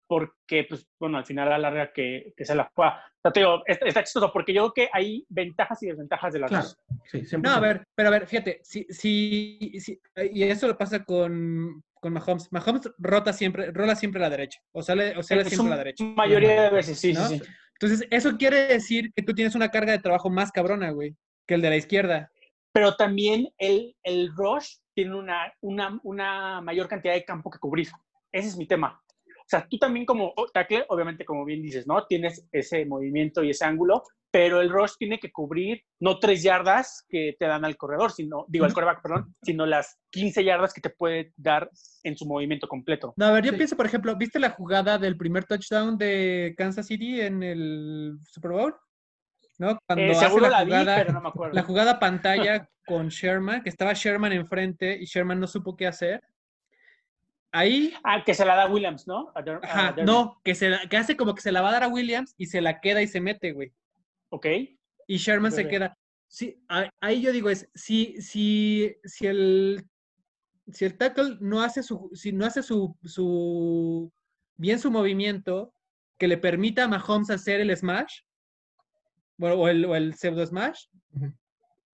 porque, pues, bueno, al final a la larga que, que se la juega. O te digo, está, chistoso porque yo creo que hay ventajas y desventajas de las dos.
Sí, no, a ver, pero a ver, fíjate, si, si, y eso lo pasa con, con Mahomes. Mahomes rota siempre, rola siempre a la derecha, o sale, o sale siempre a la derecha.
mayoría de veces, sí, sí, sí.
Entonces, eso quiere decir que tú tienes una carga de trabajo más cabrona, güey, que el de la izquierda.
Pero también el, el rush tiene una, una, una mayor cantidad de campo que cubrir. Ese es mi tema. O sea, tú también como tackle, obviamente, como bien dices, ¿no? Tienes ese movimiento y ese ángulo, pero el rush tiene que cubrir no tres yardas que te dan al corredor, sino, digo, al coreback, perdón, sino las 15 yardas que te puede dar en su movimiento completo.
No, a ver, yo pienso, por ejemplo, ¿viste la jugada del primer touchdown de Kansas City en el Super Bowl? ¿No?
Cuando eh, hace la, jugada, pero no me acuerdo.
la jugada pantalla con Sherman, que estaba Sherman enfrente y Sherman no supo qué hacer Ahí.
Ah, que se la da Williams, ¿no?
Ajá, no, que, se que hace como que se la va a dar a Williams y se la queda y se mete, güey.
Ok.
Y Sherman se queda. Sí, ahí yo digo es, si, si, si el si el tackle no hace su, si no hace su, su bien su movimiento que le permita a Mahomes hacer el smash, bueno, o el, o el pseudo smash,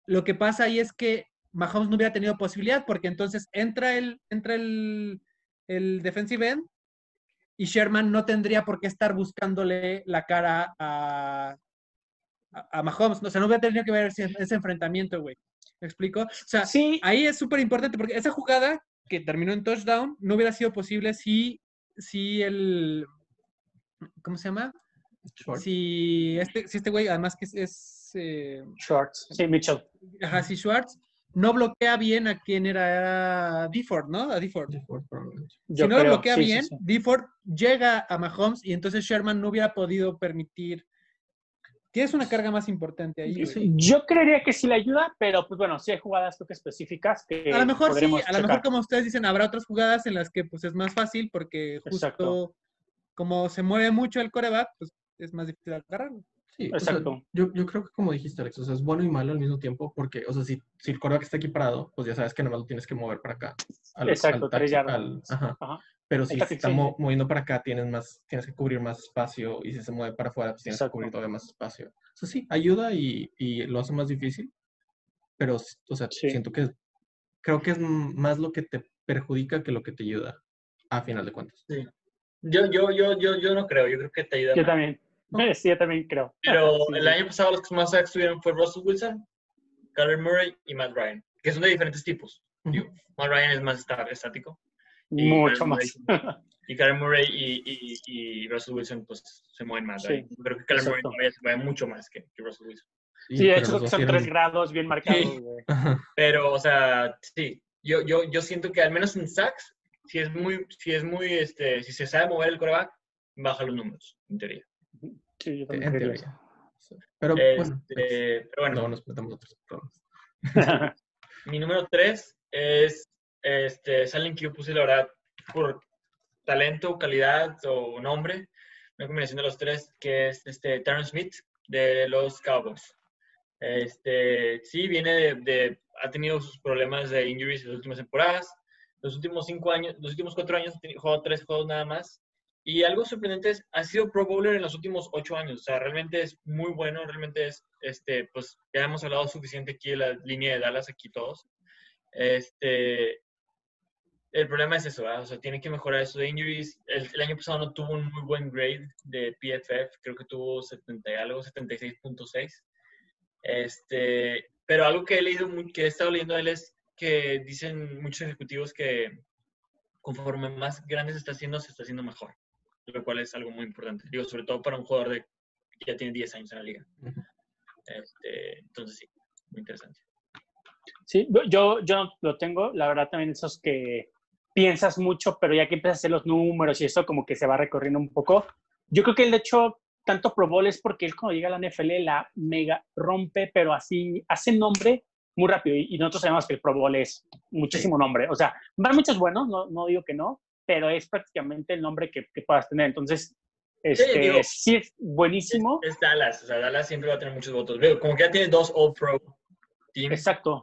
lo que pasa ahí es que Mahomes no hubiera tenido posibilidad porque entonces entra el, entra el, el defensive end y Sherman no tendría por qué estar buscándole la cara a, a, Mahomes. O sea, no hubiera tenido que ver ese, enfrentamiento, güey. ¿Me explico? O sea, sí. ahí es súper importante porque esa jugada que terminó en touchdown no hubiera sido posible si, si el. ¿Cómo se llama? Si este, si este güey, además que es.
Eh, Schwartz. Sí, Mitchell.
Ajá, si Schwartz no bloquea bien a quien era, Deford, ¿no? A Deford. si no lo bloquea bien, sí, llega a Mahomes y entonces Sherman no hubiera podido permitir. Tienes una carga más importante ahí.
Yo creería que sí le ayuda, pero pues bueno, sí hay jugadas creo que específicas que.
A lo mejor sí, a lo mejor como ustedes dicen, habrá otras jugadas en las que pues es más fácil porque justo como se mueve mucho el coreback, pues es más difícil agarrarlo.
Sí, Exacto. yo, yo, creo que como dijiste, Alex, o sea, es bueno y malo al mismo tiempo, porque, o sea, si, si el coreback está aquí parado, pues ya sabes que nomás lo tienes que mover para acá.
Exacto, tres
ajá. Pero si se está moviendo para acá, tienes, más, tienes que cubrir más espacio, y si se mueve para afuera, pues tienes que cubrir todavía más espacio. O sea, sí, ayuda y, y lo hace más difícil, pero, o sea, siento que creo que es más lo que te perjudica que lo que te ayuda, a final de cuentas.
Sí. Yo, yo, yo, yo, yo no creo, yo creo que te ayuda.
Yo también. Sí, yo también creo.
Pero el año pasado los que más estuvieron fue Russell Wilson, Kyler Murray y Matt Ryan, que son de diferentes tipos. Matt Ryan es más estático.
Mucho más.
y Kyler Murray y, y, Russell Wilson pues se mueven más. Creo que Kyler Murray se mueve mucho más que, Russell Wilson.
Sí, de hecho son tres grados bien marcados.
Pero, o sea, sí, yo, yo, yo siento que al menos en sacks, si es muy, si es muy, este, si se sabe mover el coreback, baja los números, en teoría.
Sí, yo también
Pero, bueno,
este, pero bueno.
No nos metamos otros problemas.
Mi número tres es este, es alguien que yo puse, la verdad, por talento, calidad o nombre, una combinación de los tres, que es este, Terrence Smith de los Cowboys. Este, sí, viene de, ha tenido sus problemas de injuries en las últimas temporadas. Los últimos cinco años, los últimos cuatro años jugado tres juegos nada más. Y algo sorprendente es, ha sido Pro Bowler en los últimos ocho años. O sea, realmente es muy bueno. Realmente es, este, pues ya hemos hablado suficiente aquí de la línea de Dallas, aquí todos. Este, el problema es eso, o sea, tiene que mejorar eso de injuries. El, año pasado no tuvo un muy buen grade de PFF, creo que tuvo 70 y algo, 76.6. Este, pero algo que he leído, que he estado leyendo de él es que dicen muchos ejecutivos que conforme más grande se está haciendo, se está haciendo mejor lo cual es algo muy importante. Digo, sobre todo para un jugador de, que ya tiene 10 años en la liga. Este, entonces, sí, muy interesante.
Sí, yo, yo lo tengo, la verdad también esos que piensas mucho, pero ya que empiezas a hacer los números y eso como que se va recorriendo un poco. Yo creo que él de hecho tanto Pro Bowl es porque él cuando llega a la NFL la mega rompe, pero así hace nombre muy rápido y, nosotros sabemos que el Pro Bowl es muchísimo nombre. O sea, van muchos buenos, no, no digo que no, pero es prácticamente el nombre que, puedas tener. Entonces, Este, sí, es buenísimo.
Es, Dallas, o sea, Dallas siempre va a tener muchos votos. Veo, como que ya tiene dos All Pro teams.
Exacto.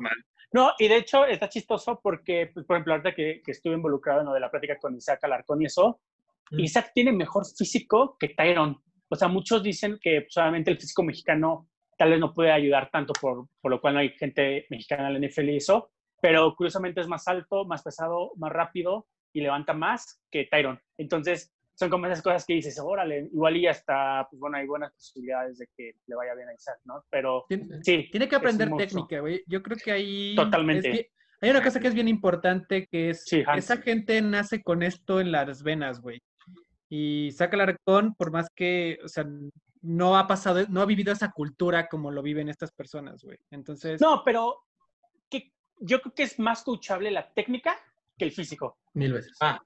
No, y de hecho está chistoso porque, pues, por ejemplo, ahorita que, que, estuve involucrado en lo de la plática con Isaac Alarcón y eso, mm. Isaac tiene mejor físico que Tyron. O sea, muchos dicen que solamente el físico mexicano tal vez no puede ayudar tanto, por, por lo cual no hay gente mexicana en la NFL y eso, pero curiosamente es más alto, más pesado, más rápido y levanta más que Tyron. Entonces, son como esas cosas que dices, órale, igual y hasta, pues bueno, hay buenas posibilidades de que le vaya bien a Isaac, ¿no? Pero sí.
Tiene que aprender técnica, güey. Yo creo que ahí...
Totalmente.
hay una cosa que es bien importante, que es, esa gente nace con esto en las venas, güey. Y saca la recón, por más que, o sea, no ha pasado, no ha vivido esa cultura como lo viven estas personas, güey. Entonces...
No, pero que, yo creo que es más coachable la técnica que el físico.
Mil veces.
Ah,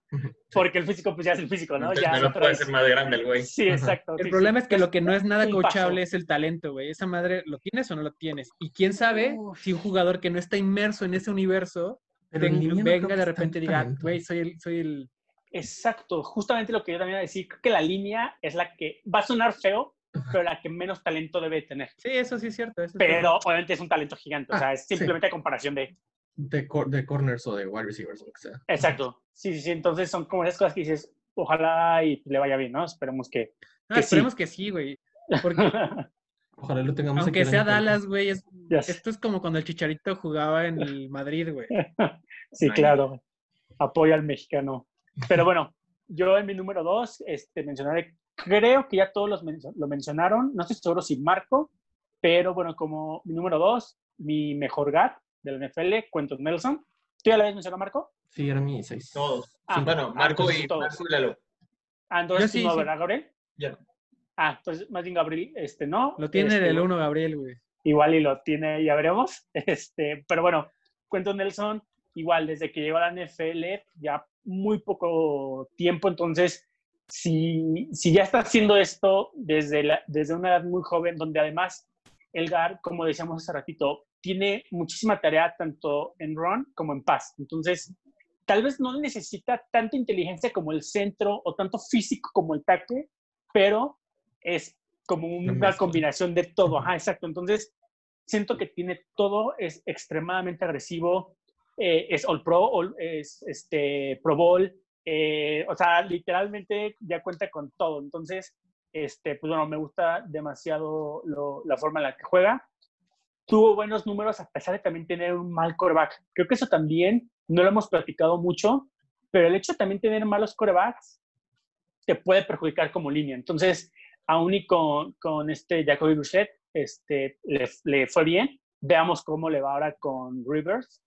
porque el físico pues ya es el físico, ¿no? ya
no puede ser más grande el güey.
Sí, exacto.
El problema es que lo que no es nada coachable es el talento, güey. Esa madre, ¿lo tienes o no lo tienes? Y quién sabe si un jugador que no está inmerso en ese universo venga de repente y diga, güey, soy el, soy el...
Exacto, justamente lo que yo también iba a decir, creo que la línea es la que va a sonar feo, pero la que menos talento debe tener.
Sí, eso sí es cierto.
pero obviamente es un talento gigante, o sea, ah, es simplemente comparación de
de, de corners o de wide receivers o lo que sea.
Exacto. Sí, sí, sí. Entonces son como esas cosas que dices, ojalá y le vaya bien, ¿no? Esperemos que.
Ah, esperemos que sí, güey.
ojalá lo tengamos
Aunque sea Dallas, güey. Esto es como cuando el Chicharito jugaba en el Madrid, güey.
sí, claro. Apoya al mexicano. Pero bueno, yo en mi número dos este, mencionaré, creo que ya todos los lo mencionaron, no estoy seguro si Marco, pero bueno, como mi número dos, mi mejor GAT de la NFL, Quentin Nelson. ¿Tú ya lo habías mencionado, Marco?
Sí, era mi seis.
Todos. Ah, bueno, ah, Marco, y, todos. Marco y Lalo.
Ah, entonces sí, no, ¿verdad, Gabriel?
Ya
Ah, entonces más bien Gabriel, este, no.
Lo tiene
este,
el uno Gabriel, güey.
Igual y lo tiene, ya veremos. Este, pero bueno, Quentin Nelson, igual, desde que llegó a la NFL, ya muy poco tiempo, entonces, si, si ya está haciendo esto desde, la, desde una edad muy joven, donde además Elgar, como decíamos hace ratito, tiene muchísima tarea tanto en run como en pass. Entonces, tal vez no necesita tanta inteligencia como el centro o tanto físico como el tackle, pero es como una combinación de todo. Ajá, exacto. Entonces, siento que tiene todo, es extremadamente agresivo, eh, es All Pro, es este, Pro Bowl, eh, o sea, literalmente ya cuenta con todo. Entonces, este, pues bueno, me gusta demasiado la forma en la que juega tuvo buenos números a pesar de también tener un mal coreback. Creo que eso también no lo hemos platicado mucho, pero el hecho de también tener malos corebacks te puede perjudicar como línea. Entonces, aún y con, con este Jacoby Brissett, este, le, le, fue bien. Veamos cómo le va ahora con Rivers.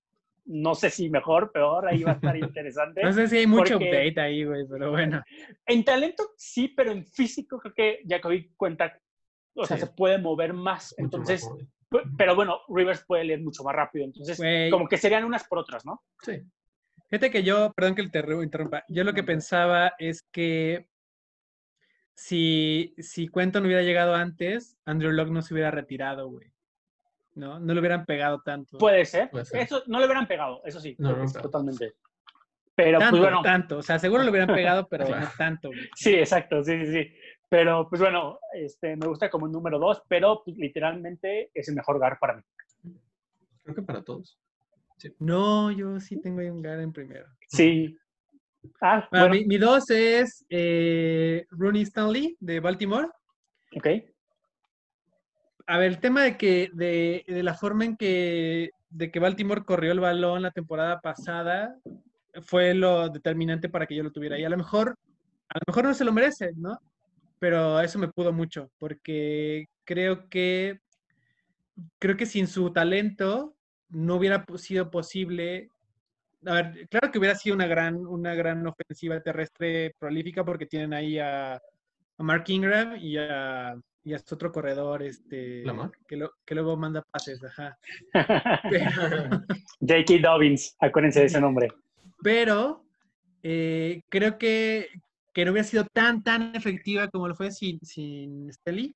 No sé si mejor, peor, ahí va a estar interesante.
no sé si hay mucho update ahí, güey, pero bueno.
En talento sí, pero en físico creo que Jacoby cuenta, o sea, se puede mover más. Entonces, pero bueno, Rivers puede leer mucho más rápido, entonces como que serían unas por otras, ¿no?
Sí. Fíjate que yo, perdón que te interrumpa, yo lo que pensaba es que si, si Quentin hubiera llegado antes, Andrew Locke no se hubiera retirado, güey. ¿No? No le hubieran pegado tanto.
Puede ser. Eso, no le hubieran pegado, eso sí. No, totalmente. Pero pues bueno.
tanto. O sea, seguro le hubieran pegado, pero no tanto. Güey.
Sí, exacto, sí, sí, sí. Pero, pues bueno, este, me gusta como número dos, pero pues, literalmente es el mejor GAR para mí.
Creo que para todos.
No, yo sí tengo ahí un GAR en primero.
Sí.
Ah, mi, dos es eh, Rooney Stanley de Baltimore.
Ok.
A ver, el tema de que, de, de, la forma en que, de que Baltimore corrió el balón la temporada pasada fue lo determinante para que yo lo tuviera. Y a lo mejor, a lo mejor no se lo merece, ¿no? Pero eso me pudo mucho, porque creo que, creo que sin su talento no hubiera sido posible. A ver, claro que hubiera sido una gran, una gran ofensiva terrestre prolífica porque tienen ahí a, Mark Ingram y a, y a otro corredor, este, que, que, luego manda pases, ajá.
J.K. Dobbins, acuérdense de ese nombre.
Pero eh, creo que, que no hubiera sido tan, tan efectiva como lo fue sin, sin Stelly.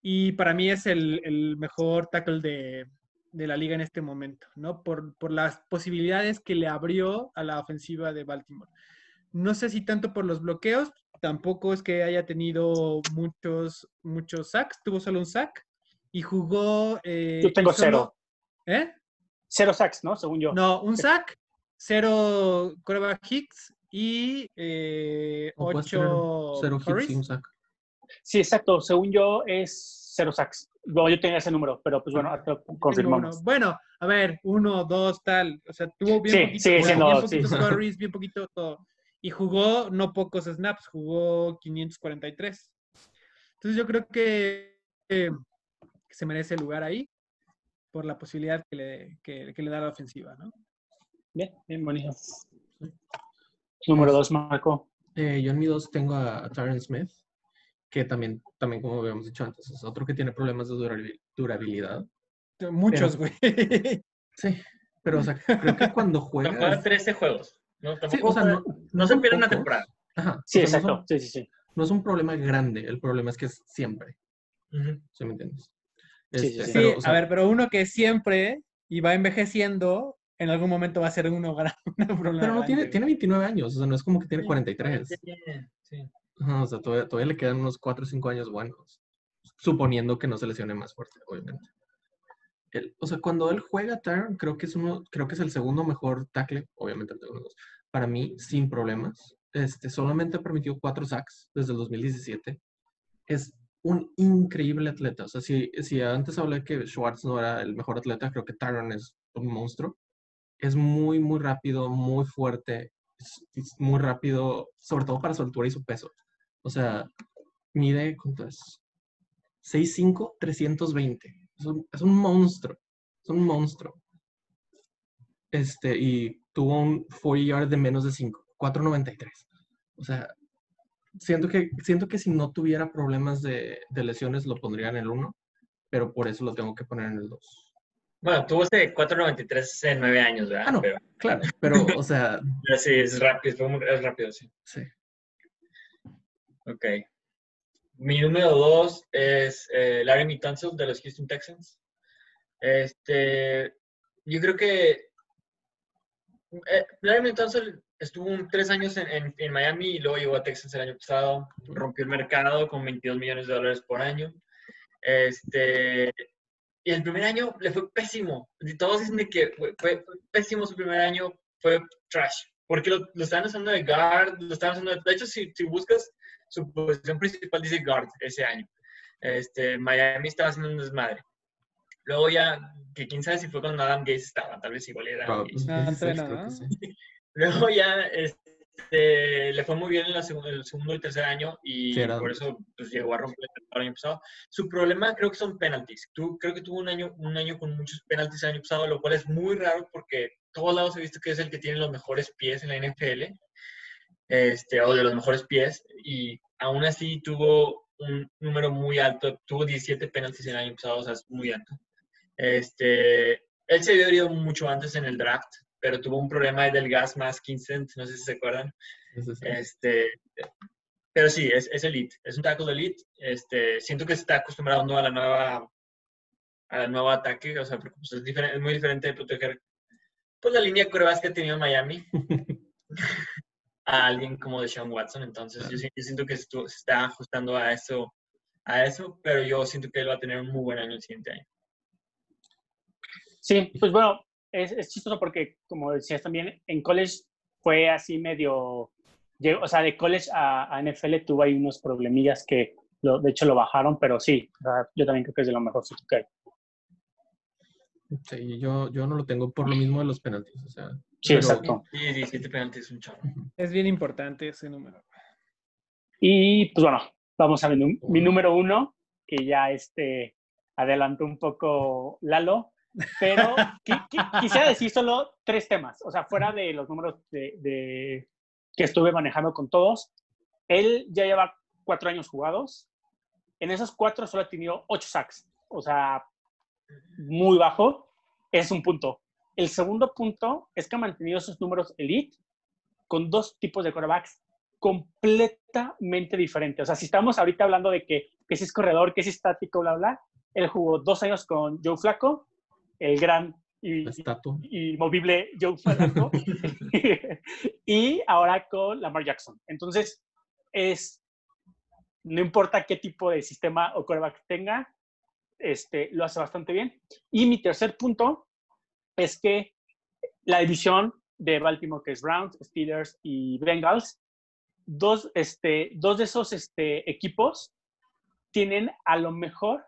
Y para mí es el, mejor tackle de, la liga en este momento, ¿no? Por, las posibilidades que le abrió a la ofensiva de Baltimore. no sé si tanto por los bloqueos, tampoco es que haya tenido muchos, muchos sacks, tuvo solo un sack y jugó...
Eh, yo tengo cero.
¿Eh?
Cero sacks, ¿no? Según yo.
No, un sack, cero coreback hits y eh, ocho
cero hits y un sack.
Sí, exacto. Según yo es cero sacks. No, yo tenía ese número, pero pues bueno, confirmamos.
Bueno, a ver, uno, dos, tal. O sea, tuvo bien poquito, bien poquitos bien poquito todo. Y jugó no pocos snaps, jugó 543. Entonces yo creo que, se merece el lugar ahí por la posibilidad que le, que, le da la ofensiva, ¿no?
Bien, bien bonito. Número dos, Marco.
Eh, yo en mi dos tengo a, Tyron Smith, que también, también, como habíamos dicho antes, es otro que tiene problemas de durabilidad.
Muchos, güey.
Sí, pero o sea, creo que cuando juega...
Juega 13 juegos. No, o sea, no, se pierde una temporada.
sí, exacto. sí, sí, sí.
No es un problema grande, el problema es que es siempre. ¿Sí me entiendes?
sí, este, a ver, pero uno que siempre y va envejeciendo, en algún momento va a ser uno gran
problema. Pero no tiene, tiene 29 años, o sea, no es como que tiene 43. Sí. o sea, todavía, todavía, le quedan unos 4 o 5 años buenos. Suponiendo que no se lesione más fuerte, obviamente o sea, cuando él juega Tyron, creo que es uno, creo que es el segundo mejor tackle, obviamente el segundo dos, para mí, sin problemas. Este, solamente ha permitido cuatro sacks desde el 2017. Es un increíble atleta. O sea, si, si antes hablé que Schwartz no era el mejor atleta, creo que Tyron es un monstruo. Es muy, muy rápido, muy fuerte, es, muy rápido, sobre todo para su altura y su peso. O sea, mide, ¿cuánto es? 6'5", 320 es un, monstruo. Es un monstruo. Este, y tuvo un 4 yard de menos de 5, 4.93. O sea, siento que, siento que si no tuviera problemas de, lesiones lo pondría en el 1, pero por eso lo tengo que poner en el 2.
Bueno, tuvo este 4.93 en 9 años, ¿verdad?
Ah, no, claro, pero, o sea...
sí, es rápido, es rápido, sí.
Sí.
Ok. Mi número dos es eh, Larry Tunsil de los Houston Texans. Este, yo creo que eh, Larry Tunsil estuvo tres años en, en, Miami y luego llegó a Texas el año pasado. Rompió el mercado con 22 millones de dólares por año. Este, y el primer año le fue pésimo. todos dicen que fue, pésimo su primer año, fue trash. Porque lo, lo estaban usando de guard, lo estaban usando de... De hecho, si, si buscas su posición principal dice guard ese año. Este, Miami estaba haciendo un desmadre. Luego ya, que quién sabe si fue cuando Adam Gates estaba, tal vez igual era Adam Gates. Luego ya este, le fue muy bien en, el segundo y tercer año y por eso pues, llegó a romper el año pasado. Su problema creo que son penalties. Tú, creo que tuvo un año, un año con muchos penalties el año pasado, lo cual es muy raro porque todos lados he visto que es el que tiene los mejores pies en la NFL este, o de los mejores pies, y aún así tuvo un número muy alto, tuvo 17 penaltis en el año pasado, o sea, es muy alto. Este, él se había ido mucho antes en el draft, pero tuvo un problema del gas más 15, no sé si se acuerdan. Este, pero sí, es, es elite, es un tackle elite. Este, siento que está acostumbrado a la nueva al nuevo ataque, o sea, pues, es, diferente, es muy diferente de proteger pues la línea de curvas que ha tenido Miami. a alguien como de Sean Watson. Entonces, yo, siento que se está ajustando a eso, a eso, pero yo siento que él va a tener un muy buen año el siguiente año.
Sí, pues bueno, es, es chistoso porque, como decías también, en college fue así medio, o sea, de college a, a NFL tuvo ahí unos problemillas que, lo, de hecho, lo bajaron, pero sí, yo también creo que es de lo mejor que hay.
Sí, yo, yo no lo tengo por lo mismo de los penaltis, o sea,
Sí, exacto.
Sí, 17 penaltis es un chavo.
Es bien importante ese número.
Y pues bueno, vamos a ver mi número uno, que ya este, adelantó un poco Lalo, pero quisiera decir solo tres temas, o sea, fuera de los números de, que estuve manejando con todos. Él ya lleva cuatro años jugados. En esos cuatro solo ha tenido ocho sacks, o sea, muy bajo. Es un punto. El segundo punto es que ha mantenido sus números elite con dos tipos de quarterbacks completamente diferentes. O sea, si estamos ahorita hablando de que, que si es corredor, que si es estático, bla, bla, él jugó dos años con Joe Flaco, el gran y, y, movible Joe Flacco. y ahora con Lamar Jackson. Entonces, es, no importa qué tipo de sistema o coreback tenga, este, lo hace bastante bien. Y mi tercer punto es que la división de Baltimore, que es Browns, Steelers y Bengals, dos, este, dos de esos este, equipos tienen a lo mejor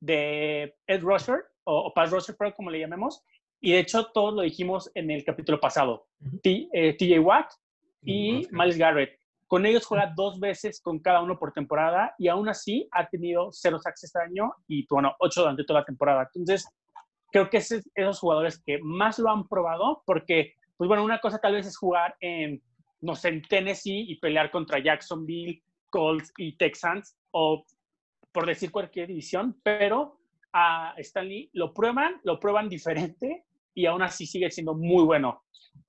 de Ed Rusher o, Pass Rusher, pero como le llamemos, y de hecho todos lo dijimos en el capítulo pasado, TJ eh, Watt y Miles Garrett. Con ellos juega dos veces con cada uno por temporada y aún así ha tenido cero sacks este año y, bueno, ocho durante toda la temporada. Entonces, creo que es esos jugadores que más lo han probado porque, pues bueno, una cosa tal vez es jugar en, no sé, en Tennessee y pelear contra Jacksonville, Colts y Texans o por decir cualquier división, pero a Stanley lo prueban, lo prueban diferente y aún así sigue siendo muy bueno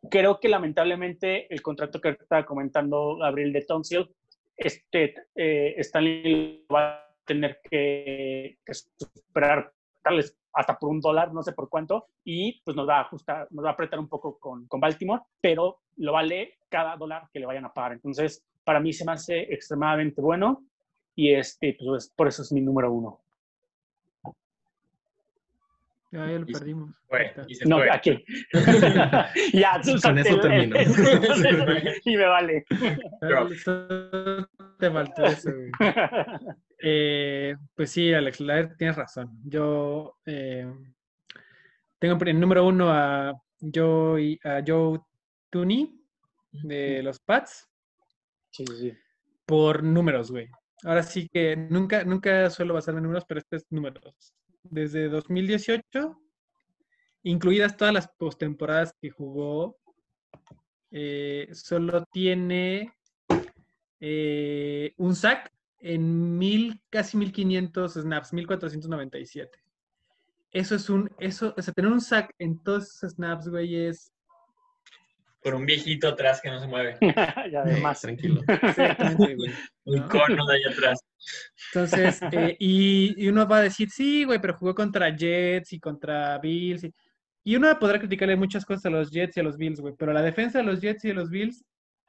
creo que lamentablemente el contrato que estaba comentando Gabriel de Tonsil, este, eh, Stanley va a tener que, superar tal vez hasta por un dólar, no sé por cuánto, y pues nos va a ajustar, nos va a apretar un poco con, con Baltimore, pero lo vale cada dólar que le vayan a pagar. Entonces, para mí se me hace extremadamente bueno y este, pues por eso es mi número uno.
Ya, ya lo perdimos.
no, aquí. ya,
Con eso termino.
y me vale.
Te faltó eso, eh, pues sí, Alex, tienes razón. Yo eh, tengo en número uno a Joe, a Joe Tooney de los Pats.
Sí, sí.
Por números, güey. Ahora sí que nunca, nunca suelo basarme en números, pero este es números desde 2018, incluidas todas las postemporadas que jugó, eh, solo tiene eh, un sack en mil, casi 1500 snaps, 1497. Eso es un, eso, o sea, tener un sack en todos esos snaps, güey, es
por un viejito atrás que no se mueve.
ya además,
tranquilo.
Exactamente, güey.
Un cono de ahí atrás.
Entonces, eh, y, uno va a decir, sí, güey, pero jugó contra Jets y contra Bills. Y, uno podrá criticarle muchas cosas a los Jets y a los Bills, güey, pero la defensa de los Jets y de los Bills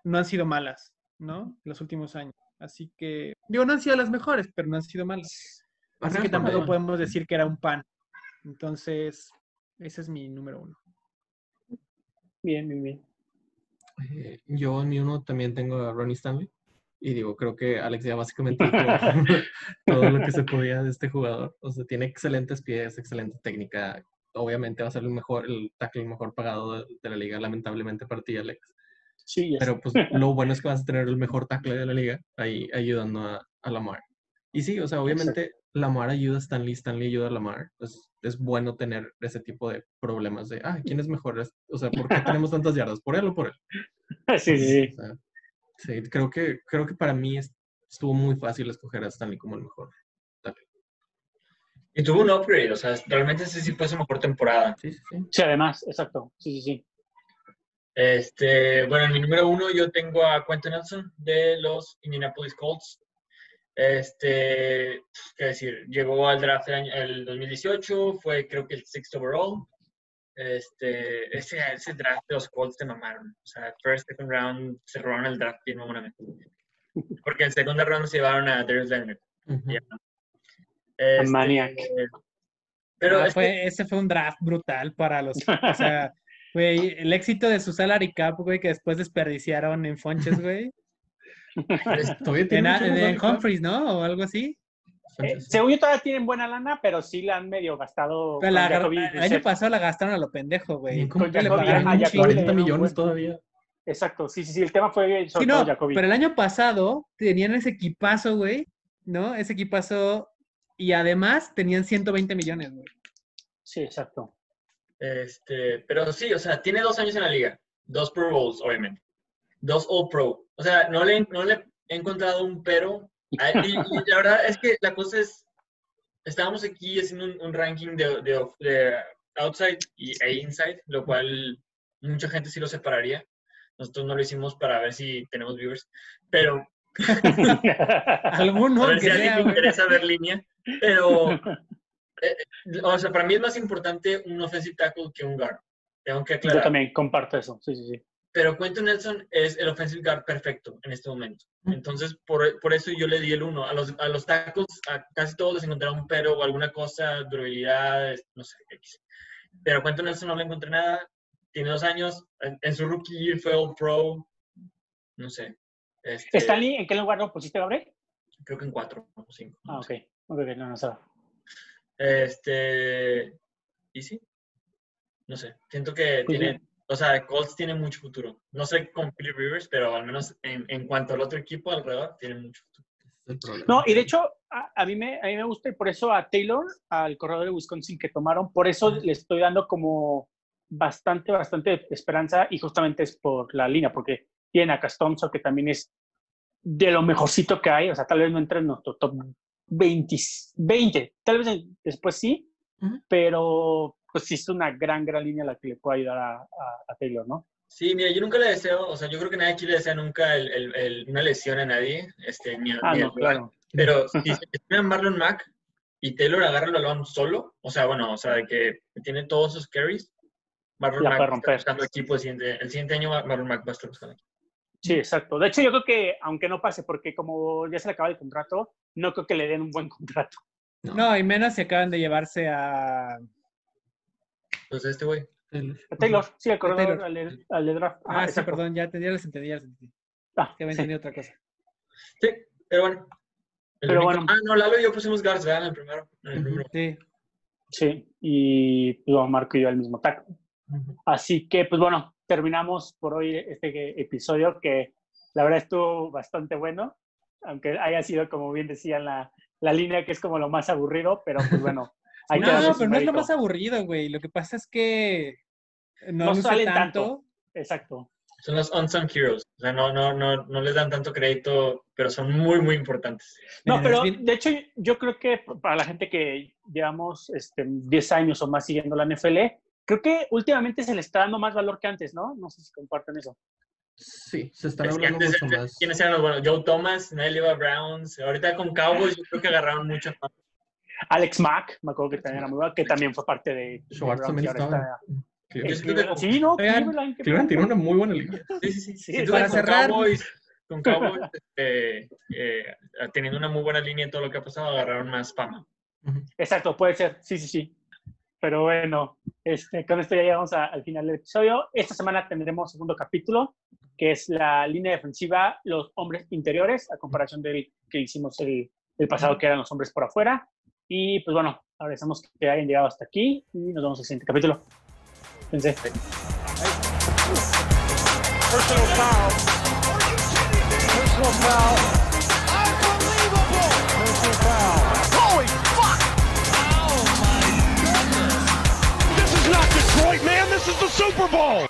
no han sido malas, ¿no? Los últimos años. Así que, digo, no han sido las mejores, pero no han sido malas. Así que tampoco podemos decir que era un pan. Entonces, ese es mi número uno.
Bien, bien, bien.
Eh, yo en mi uno también tengo a Ronnie Stanley. Y digo, creo que Alex ya básicamente todo, lo que se podía de este jugador. O sea, tiene excelentes pies, excelente técnica. Obviamente va a ser el mejor, el tackle mejor pagado de, la liga, lamentablemente para ti, Alex.
Sí,
Pero pues lo bueno es que vas a tener el mejor tackle de la liga ahí ayudando a, a Lamar. Y sí, o sea, obviamente Lamar ayuda a Stanley, Stanley ayuda a Lamar. Pues es bueno tener ese tipo de problemas de, ah, ¿quién es mejor? O sea, ¿por qué tenemos tantas yardas? ¿Por él o por él?
Sí, sí.
sí, creo que, creo que para mí estuvo muy fácil escoger a Stanley como el mejor.
Y tuvo un upgrade, o sea, realmente ese sí fue su mejor temporada.
Sí, sí, sí. Sí, además, exacto. Sí, sí, sí.
Este, bueno, en mi número uno yo tengo a Quentin Nelson de los Indianapolis Colts. Este, qué decir, llegó al draft el, 2018, fue creo que el sixth overall. Este, ese, ese draft de los Colts te mamaron. O sea, first, second round, se robaron el draft bien mamonamente. Porque en segunda round se llevaron a Darius Leonard.
Este, Maniac.
Pero ah, fue, ese fue un draft brutal para los. o sea, güey, el éxito de su salary cap, güey, que después desperdiciaron en Fonches, güey. en, Humphreys, ¿no? O algo así.
Eh, según yo todavía tienen buena lana, pero sí la han medio gastado.
el año pasado la gastaron a lo pendejo, güey.
¿Cómo le pagaron 40 millones todavía?
Exacto, sí, sí, sí, el tema fue
sí, no, Pero el año pasado tenían ese equipazo, güey, ¿no? Ese equipazo y además tenían 120 millones, güey.
Sí, exacto.
Este, pero sí, o sea, tiene dos años en la liga, dos Pro Bowls, obviamente, dos All Pro, o sea, no le, no le he encontrado un pero. Y, la verdad es que la cosa es, estábamos aquí haciendo un, ranking de, de, outside y, e inside, lo cual mucha gente sí lo separaría. Nosotros no lo hicimos para ver si tenemos viewers, pero...
Alguno
a ver si alguien le interesa ver línea. Pero eh, o sea, para mí es más importante un offensive tackle que un guard. Tengo que aclarar.
Yo también comparto eso, sí, sí, sí.
Pero Quentin Nelson es el offensive guard perfecto en este momento. Entonces, por, por eso yo le di el uno. A los, a los tackles, a casi todos les encontré un pero o alguna cosa, durabilidad, no sé, X. Pero Quentin Nelson no le encontré nada. Tiene dos años. En, su rookie year fue All Pro. No sé.
Este, ¿Stanley en qué lugar lo pusiste, Gabriel?
Creo que en cuatro o cinco.
Ah, ok. Ok, no, no sé.
Este. ¿Y sí? No sé. Siento que pues tiene. O sea, Colts tiene mucho futuro. No sé con Philip Rivers, pero al menos en, en, cuanto al otro equipo alrededor, tiene mucho futuro.
No, y de hecho, a, mí me, a mí me gusta y por eso a Taylor, al corredor de Wisconsin que tomaron, por eso le estoy dando como bastante, bastante esperanza y justamente es por la línea, porque tiene a Castonzo que también es de lo mejorcito que hay, o sea, tal vez no entre en nuestro top 20, 20 tal vez después sí, pero pues sí es una gran, gran línea la que le puede ayudar a, a, Taylor, ¿no?
Sí, mira, yo nunca le deseo, o sea, yo creo que nadie aquí le desea nunca el, el, una lesión a nadie, este, ni,
ah, no, claro.
Pero si se Marlon Mack y Taylor agarra el balón solo, o sea, bueno, o sea, de que tiene todos sus carries, Marlon Mack está buscando equipo el siguiente, el siguiente año Marlon Mack va a estar buscando equipo.
Sí, exacto. De hecho, yo creo que, aunque no pase, porque como ya se le acaba el contrato, no creo que le den un buen contrato.
No, y menos si acaban de llevarse a.
Pues este güey.
A Taylor, sí, al corredor, al, al, de draft.
Ah, sí, perdón, ya, ya les entendí, ya les entendí. Ah, que había entendido otra cosa.
Sí, pero bueno.
pero bueno.
Ah, no, Lalo y yo pusimos ¿verdad? En el primero. En el primero.
Sí.
Sí, y pues, Marco y yo al mismo taco. Así que, pues bueno, terminamos por hoy este episodio que la verdad estuvo bastante bueno, aunque haya sido, como bien decía, la, la línea que es como lo más aburrido, pero pues bueno.
Hay no, que pero no es lo más aburrido, güey. Lo que pasa es que no, no salen tanto.
Exacto.
Son los unsung heroes. O sea, no, no, no, no les dan tanto crédito, pero son muy, muy importantes.
No, pero de hecho yo creo que para la gente que llevamos este, 10 años o más siguiendo la NFL, creo que últimamente se le está dando más valor que antes, ¿no? No sé si comparten eso.
Sí, se están hablando mucho más.
¿Quiénes eran los buenos? Joe Thomas, Nelly Browns. Ahorita con Cowboys yo creo que agarraron mucho más.
Alex Mack, me acuerdo que también era muy bueno, que también fue parte de...
También estaba.
Sí, no,
Cleveland tiene una muy buena línea.
Sí, sí, sí. para cerrar... Cowboys, con Cowboys este, eh, teniendo una muy buena línea en todo lo que ha pasado, agarraron más fama.
Exacto, puede ser. Sí, sí, sí. Pero bueno, este, con esto ya llegamos al final del episodio. Esta semana tendremos segundo capítulo, que es la línea defensiva, los hombres interiores, a comparación del que hicimos el, el pasado, que eran los hombres por afuera. Y pues bueno, agradecemos que hayan llegado hasta aquí y nos vemos en el siguiente capítulo. Pensé. Personal foul. Personal foul. Unbelievable. Personal foul. Holy fuck! Oh my goodness! This is not Detroit, man. This is the Super Bowl.